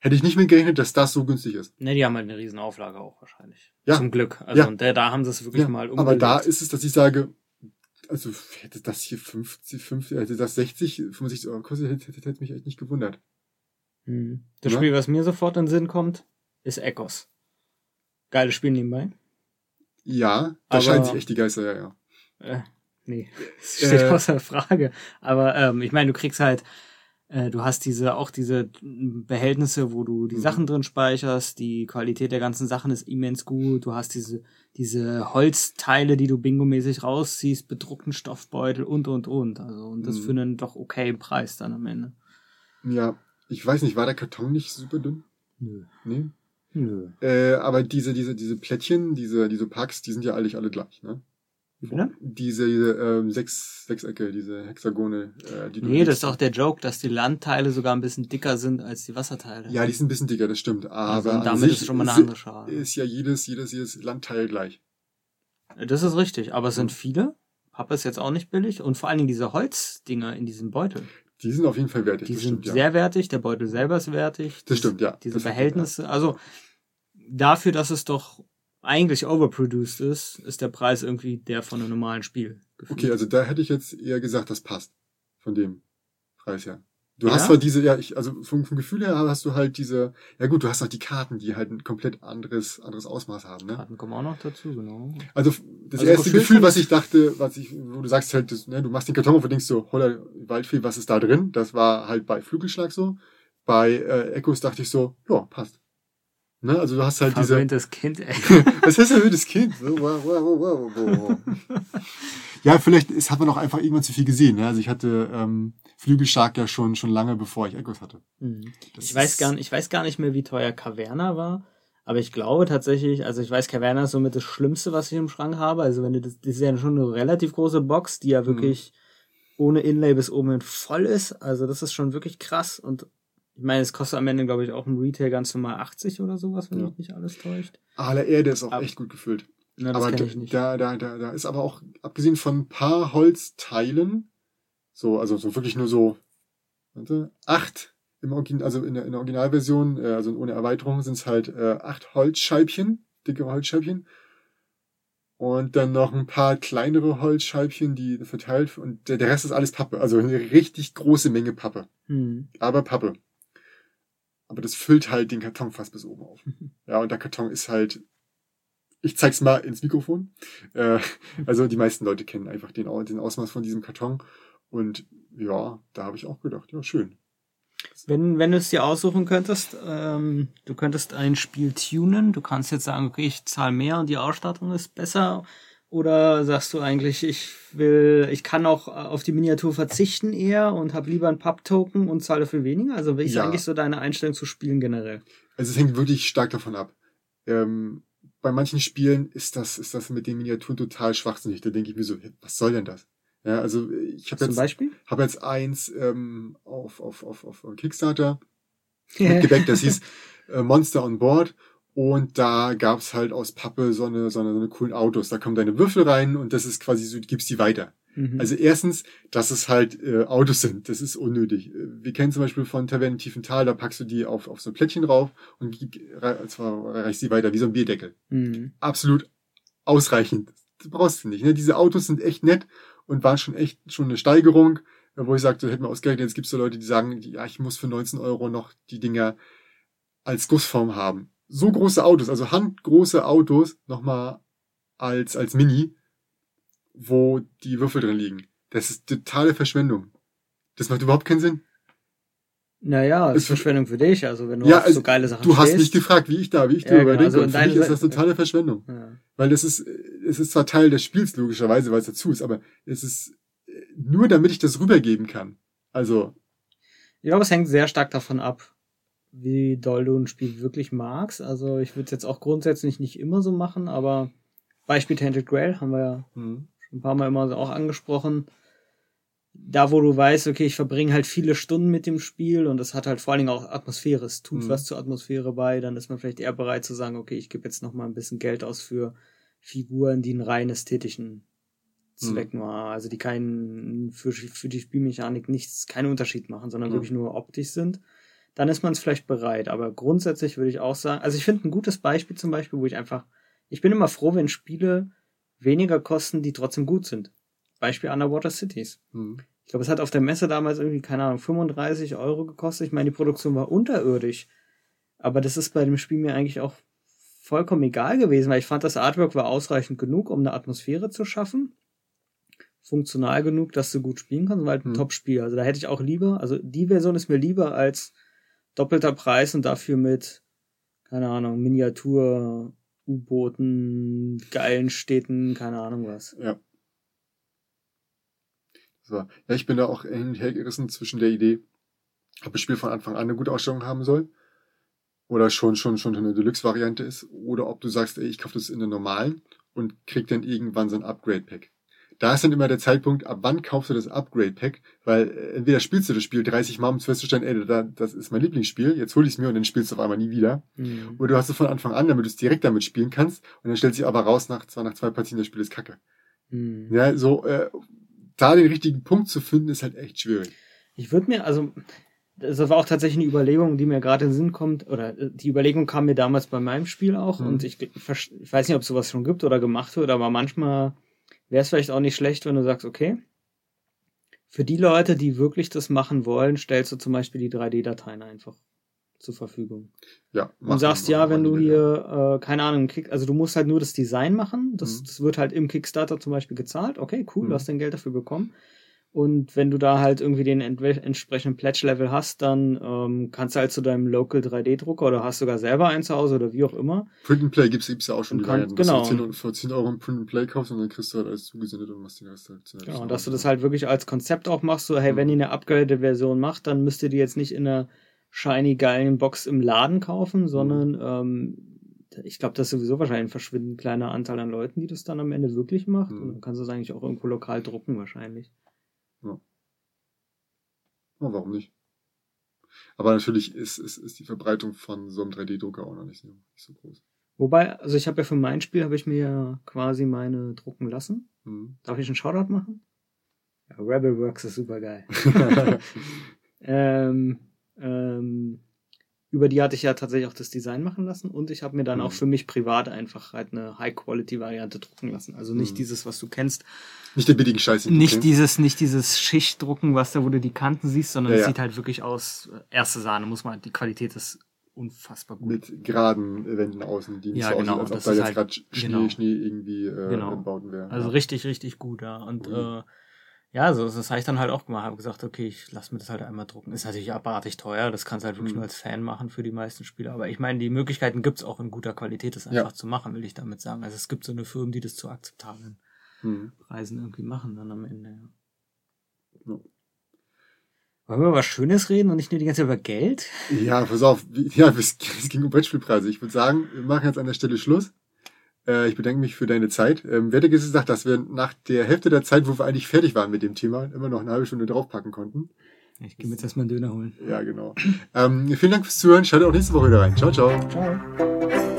hätte ich nicht mit gerechnet, dass das so günstig ist. Ne, die haben halt eine riesen Auflage auch wahrscheinlich. Ja. Zum Glück. Also Ja. und der, da haben sie es wirklich Ja, mal aber da umgelegt. ist es, dass ich sage, also hätte das hier 50, 50 hätte das 60, 65 Euro gekostet, hätte, hätte, hätte mich echt nicht gewundert. Hm. Das Ja. Spiel, was mir sofort in den Sinn kommt, ist Echos. Geiles Spiel nebenbei. Ja, da scheinen sich echt die Geister, ja, ja. Äh, nee, das <laughs> steht Äh. außer Frage. Aber ähm, ich meine, du kriegst halt, äh, du hast diese auch diese Behältnisse, wo du die Mhm. Sachen drin speicherst. Die Qualität der ganzen Sachen ist immens gut. Du hast diese diese Holzteile, die du bingomäßig rausziehst, bedruckten Stoffbeutel und und und. Also und das Mhm. für einen doch okayen Preis dann am Ende. Ja, ich weiß nicht, war der Karton nicht super dünn? Nö. Nee. Nö. Äh, aber diese, diese, diese Plättchen, diese, diese Packs, die sind ja eigentlich alle gleich, ne? Bitte? Diese, diese ähm, sechs, Sechsecke, diese Hexagone, äh, die du Nee, das ist auch der Joke, dass die Landteile sogar ein bisschen dicker sind als die Wasserteile. Ja, die sind ein bisschen dicker, das stimmt. Aber also, und an damit ist schon mal eine andere Schale. Ist ja jedes, jedes, jedes Landteil gleich. Das ist richtig, aber es sind viele. Pappe ist jetzt auch nicht billig und vor allen Dingen diese Holzdinger in diesem Beutel. Die sind auf jeden Fall wertig, Die sind stimmt, ja. sehr wertig, der Beutel selber ist wertig. Das stimmt, ja. Diese Das stimmt, Behältnisse, also dafür, dass es doch eigentlich overproduced ist, ist der Preis irgendwie der von einem normalen Spiel. Gefühlt. Okay, also da hätte ich jetzt eher gesagt, das passt. Von dem Preis her. Du Ja? hast zwar diese, ja, ich, also vom, vom Gefühl her hast du halt diese, ja gut, du hast auch die Karten, die halt ein komplett anderes, anderes Ausmaß haben, ne? Karten kommen auch noch dazu, genau. Also das Also erste Gefühl, was ich- ich dachte, was ich, wo du sagst halt, das, ne, du machst den Karton auf und denkst so, holla Waldfee, was ist da drin? Das war halt bei Flügelschlag so. Bei äh, Echos dachte ich so, ja, passt. Ne, also du hast halt diese, Verwöhntes Kind, ey. <laughs> was heißt denn das Kind? Wow, wow, wow, <laughs> ja, vielleicht ist, hat man auch einfach irgendwann zu viel gesehen. Ne? Also ich hatte ähm, Flügelstark ja schon schon lange, bevor ich Echos hatte. Mhm. Das Ich weiß, gar, nicht- ich weiß gar nicht mehr, wie teuer Caverna war. Aber ich glaube tatsächlich, also ich weiß, Caverna ist somit das Schlimmste, was ich im Schrank habe. Also wenn du das, das ist ja schon eine relativ große Box, die ja wirklich ohne Inlay bis oben hin voll ist. Also das ist schon wirklich krass. Und ich meine, es kostet am Ende, glaube ich, auch im Retail ganz normal 80 oder sowas, wenn Ja. mich nicht alles täuscht. Aller Erde ist auch Ab- echt gut gefüllt. Na, das aber ich nicht. da, da, da, da ist aber auch, abgesehen von ein paar Holzteilen, so, also so wirklich nur so, warte, acht im Origin, also in der, in der Originalversion, äh, also ohne Erweiterung, sind es halt äh, acht Holzscheibchen, dicke Holzscheibchen. Und dann noch ein paar kleinere Holzscheibchen, die verteilt, und der, der Rest ist alles Pappe. Also eine richtig große Menge Pappe. Hm. Aber Pappe. Aber das füllt halt den Karton fast bis oben auf. Ja, und der Karton ist halt, ich zeig's mal ins Mikrofon. Äh, also die meisten Leute kennen einfach den, den Ausmaß von diesem Karton. Und ja, da habe ich auch gedacht, ja, schön. Wenn, wenn du es dir aussuchen könntest, ähm, du könntest ein Spiel tunen, du kannst jetzt sagen, okay, ich zahle mehr und die Ausstattung ist besser. Oder sagst du eigentlich, ich will, ich kann auch auf die Miniatur verzichten eher und habe lieber ein Pub-Token und zahle dafür weniger? Also wie ist Ja. eigentlich so deine Einstellung zu Spielen generell? Also es hängt wirklich stark davon ab. Ähm, bei manchen Spielen ist das, ist das mit den Miniaturen total schwachsinnig. Da denke ich mir so, was soll denn das? Ja, also ich habe jetzt, hab jetzt eins ähm, auf, auf, auf, auf Kickstarter <laughs> mitgebackt, das hieß äh, Monster on Board. Und da gab's halt aus Pappe so eine, so eine, so eine coolen Autos. Da kommen deine Würfel rein und das ist quasi so, du gibst die weiter. Mhm. Also erstens, dass es halt äh, Autos sind, das ist unnötig. Äh, Wir kennen zum Beispiel von Taverne im tiefen Tal, da packst du die auf, auf so ein Plättchen drauf und gib, zwar reichst sie weiter, wie so ein Bierdeckel. Mhm. Absolut ausreichend. Das brauchst du nicht. Ne? Diese Autos sind echt nett und waren schon echt schon eine Steigerung, äh, wo ich sagte, hätten wir ausgerechnet, jetzt gibt's so Leute, die sagen, ja, ich muss für 19 Euro noch die Dinger als Gussform haben. So große Autos, also handgroße Autos, nochmal als, als Mini, wo die Würfel drin liegen. Das ist totale Verschwendung. Das macht überhaupt keinen Sinn. Naja, das ist Verschwendung für dich, also wenn du Ja, also, so geile Sachen Du hast stehst. mich gefragt, wie ich da, wie ich Ja, darüber genau, denke. also und für mich ist das totale Verschwendung. Ja. Weil es ist, es ist zwar Teil des Spiels, logischerweise, weil es dazu ist, aber es ist äh, nur damit ich das rübergeben kann. Also, Ich glaube, es hängt sehr stark davon ab, wie doll du ein Spiel wirklich magst. Also ich würde es jetzt auch grundsätzlich nicht immer so machen, aber Beispiel Tainted Grail haben wir ja hm, schon ein paar Mal immer so auch angesprochen. Da, wo du weißt, okay, ich verbringe halt viele Stunden mit dem Spiel und es hat halt vor allen Dingen auch Atmosphäre. Es tut Mhm. was zur Atmosphäre bei, dann ist man vielleicht eher bereit zu sagen, okay, ich gebe jetzt noch mal ein bisschen Geld aus für Figuren, die einen rein ästhetischen Zweck nur, also die keinen für, für die Spielmechanik nichts, keinen Unterschied machen, sondern Ja. wirklich nur optisch sind, dann ist man es vielleicht bereit. Aber grundsätzlich würde ich auch sagen, also ich finde ein gutes Beispiel zum Beispiel, wo ich einfach, ich bin immer froh, wenn Spiele weniger kosten, die trotzdem gut sind. Beispiel Underwater Cities. hm. Ich glaube, es hat auf der Messe damals irgendwie, keine Ahnung, 35 Euro gekostet. Ich meine, die Produktion war unterirdisch. Aber das ist bei dem Spiel mir eigentlich auch vollkommen egal gewesen, weil ich fand, das Artwork war ausreichend genug, um eine Atmosphäre zu schaffen. Funktional genug, dass du gut spielen kannst, war halt ein Hm. Top-Spiel. Also da hätte ich auch lieber, also die Version ist mir lieber als doppelter Preis und dafür mit, keine Ahnung, Miniatur, U-Booten, geilen Städten, keine Ahnung was. ja. So. Ja, ich bin da auch hin und her gerissen zwischen der Idee, ob das Spiel von Anfang an eine gute Ausstellung haben soll. Oder schon, schon, schon eine Deluxe-Variante ist. Oder ob du sagst, ey, ich kaufe das in der normalen und krieg dann irgendwann so ein Upgrade-Pack. Da ist dann immer der Zeitpunkt, ab wann kaufst du das Upgrade-Pack? Weil äh, entweder spielst du das Spiel 30 Mal, um festzustellen, ey, da, das ist mein Lieblingsspiel, jetzt hol ich es mir und dann spielst du auf einmal nie wieder. Mhm. Oder du hast es von Anfang an, damit du es direkt damit spielen kannst und dann stellt sich aber raus, nach, zwar nach zwei Partien, das Spiel ist kacke. Mhm. Ja, so, äh, da den richtigen Punkt zu finden, ist halt echt schwierig. Ich würde mir, also, das war auch tatsächlich eine Überlegung, die mir gerade in den Sinn kommt, oder äh, die Überlegung kam mir damals bei meinem Spiel auch, mhm. und ich, ich weiß nicht, ob sowas schon gibt oder gemacht wird, aber manchmal wäre es vielleicht auch nicht schlecht, wenn du sagst, okay, für die Leute, die wirklich das machen wollen, stellst du zum Beispiel die 3D-Dateien einfach zur Verfügung. Ja. Und sagst, ja, wenn du hier, äh, keine Ahnung, Kick, also du musst halt nur das Design machen, das, mhm. das wird halt im Kickstarter zum Beispiel gezahlt, okay, cool, mhm. du hast dein Geld dafür bekommen. Und wenn du da halt irgendwie den entsprechenden Pledge-Level hast, dann ähm, kannst du halt zu deinem Local 3D-Drucker oder hast sogar selber einen zu Hause oder wie auch immer. Print and Play gibt's, gibt's ja auch schon. Kann, genau. Du 10, für 10 Euro ein Print and Play kaufst und dann kriegst du halt alles zugesendet und machst den Rest halt. Genau, und dass du das halt wirklich als Konzept auch machst, so hey, mhm. wenn ihr eine upgraded Version macht, dann müsst ihr die jetzt nicht in einer shiny geilen Box im Laden kaufen, mhm. sondern mhm. ähm, ich glaube, das ist sowieso wahrscheinlich ein verschwindend kleiner Anteil an Leuten, die das dann am Ende wirklich macht. Mhm. Und dann kannst du es eigentlich auch irgendwo lokal drucken wahrscheinlich. Ja. ja warum nicht? Aber natürlich ist, ist, ist die Verbreitung von so einem 3D-Drucker auch noch nicht, nicht so groß. Wobei, also ich habe ja für mein Spiel habe ich mir ja quasi meine drucken lassen. Mhm. Darf ich einen Shoutout machen? Ja, Rebel Works ist super geil. <laughs> <laughs> ähm, ähm, über die hatte ich ja tatsächlich auch das Design machen lassen und ich habe mir dann mhm. auch für mich privat einfach halt eine High-Quality-Variante drucken lassen. Also nicht mhm. dieses, was du kennst. Nicht der billige Scheiß. Nicht dieses, nicht dieses Schichtdrucken, was da, wo du die Kanten siehst, sondern es ja, ja. sieht halt wirklich aus, äh, erste Sahne, muss man, die Qualität ist unfassbar gut. Mit geraden Wänden außen, die nicht ja, so genau, aussehen, als ob da jetzt halt, gerade Schnee, genau. Schnee irgendwie äh, genau. Wäre. Also richtig, richtig gut, ja. Und mhm. äh, ja, so, das habe ich dann halt auch gemacht. Habe gesagt, okay, ich lass mir das halt einmal drucken. Ist natürlich abartig teuer, das kannst du halt wirklich mhm. nur als Fan machen für die meisten Spieler. Aber ich meine, die Möglichkeiten gibt's auch in guter Qualität, das einfach ja. zu machen, will ich damit sagen. Also es gibt so eine Firmen, die das zu akzeptablen mhm. Preisen irgendwie machen dann am Ende. Ja. ja. Wollen wir über was Schönes reden und nicht nur die ganze Zeit über Geld? Ja, pass auf. Ja, <laughs> es ging um Brettspielpreise. Ich würde sagen, wir machen jetzt an der Stelle Schluss. Äh, ich bedanke mich für deine Zeit. Ähm, wer hätte gesagt, dass wir nach der Hälfte der Zeit, wo wir eigentlich fertig waren mit dem Thema, immer noch eine halbe Stunde draufpacken konnten? Ich gehe mir jetzt erstmal einen Döner holen. Ja, genau. Ähm, vielen Dank fürs Zuhören. Schaltet auch nächste Woche wieder rein. Ciao, ciao. Ciao.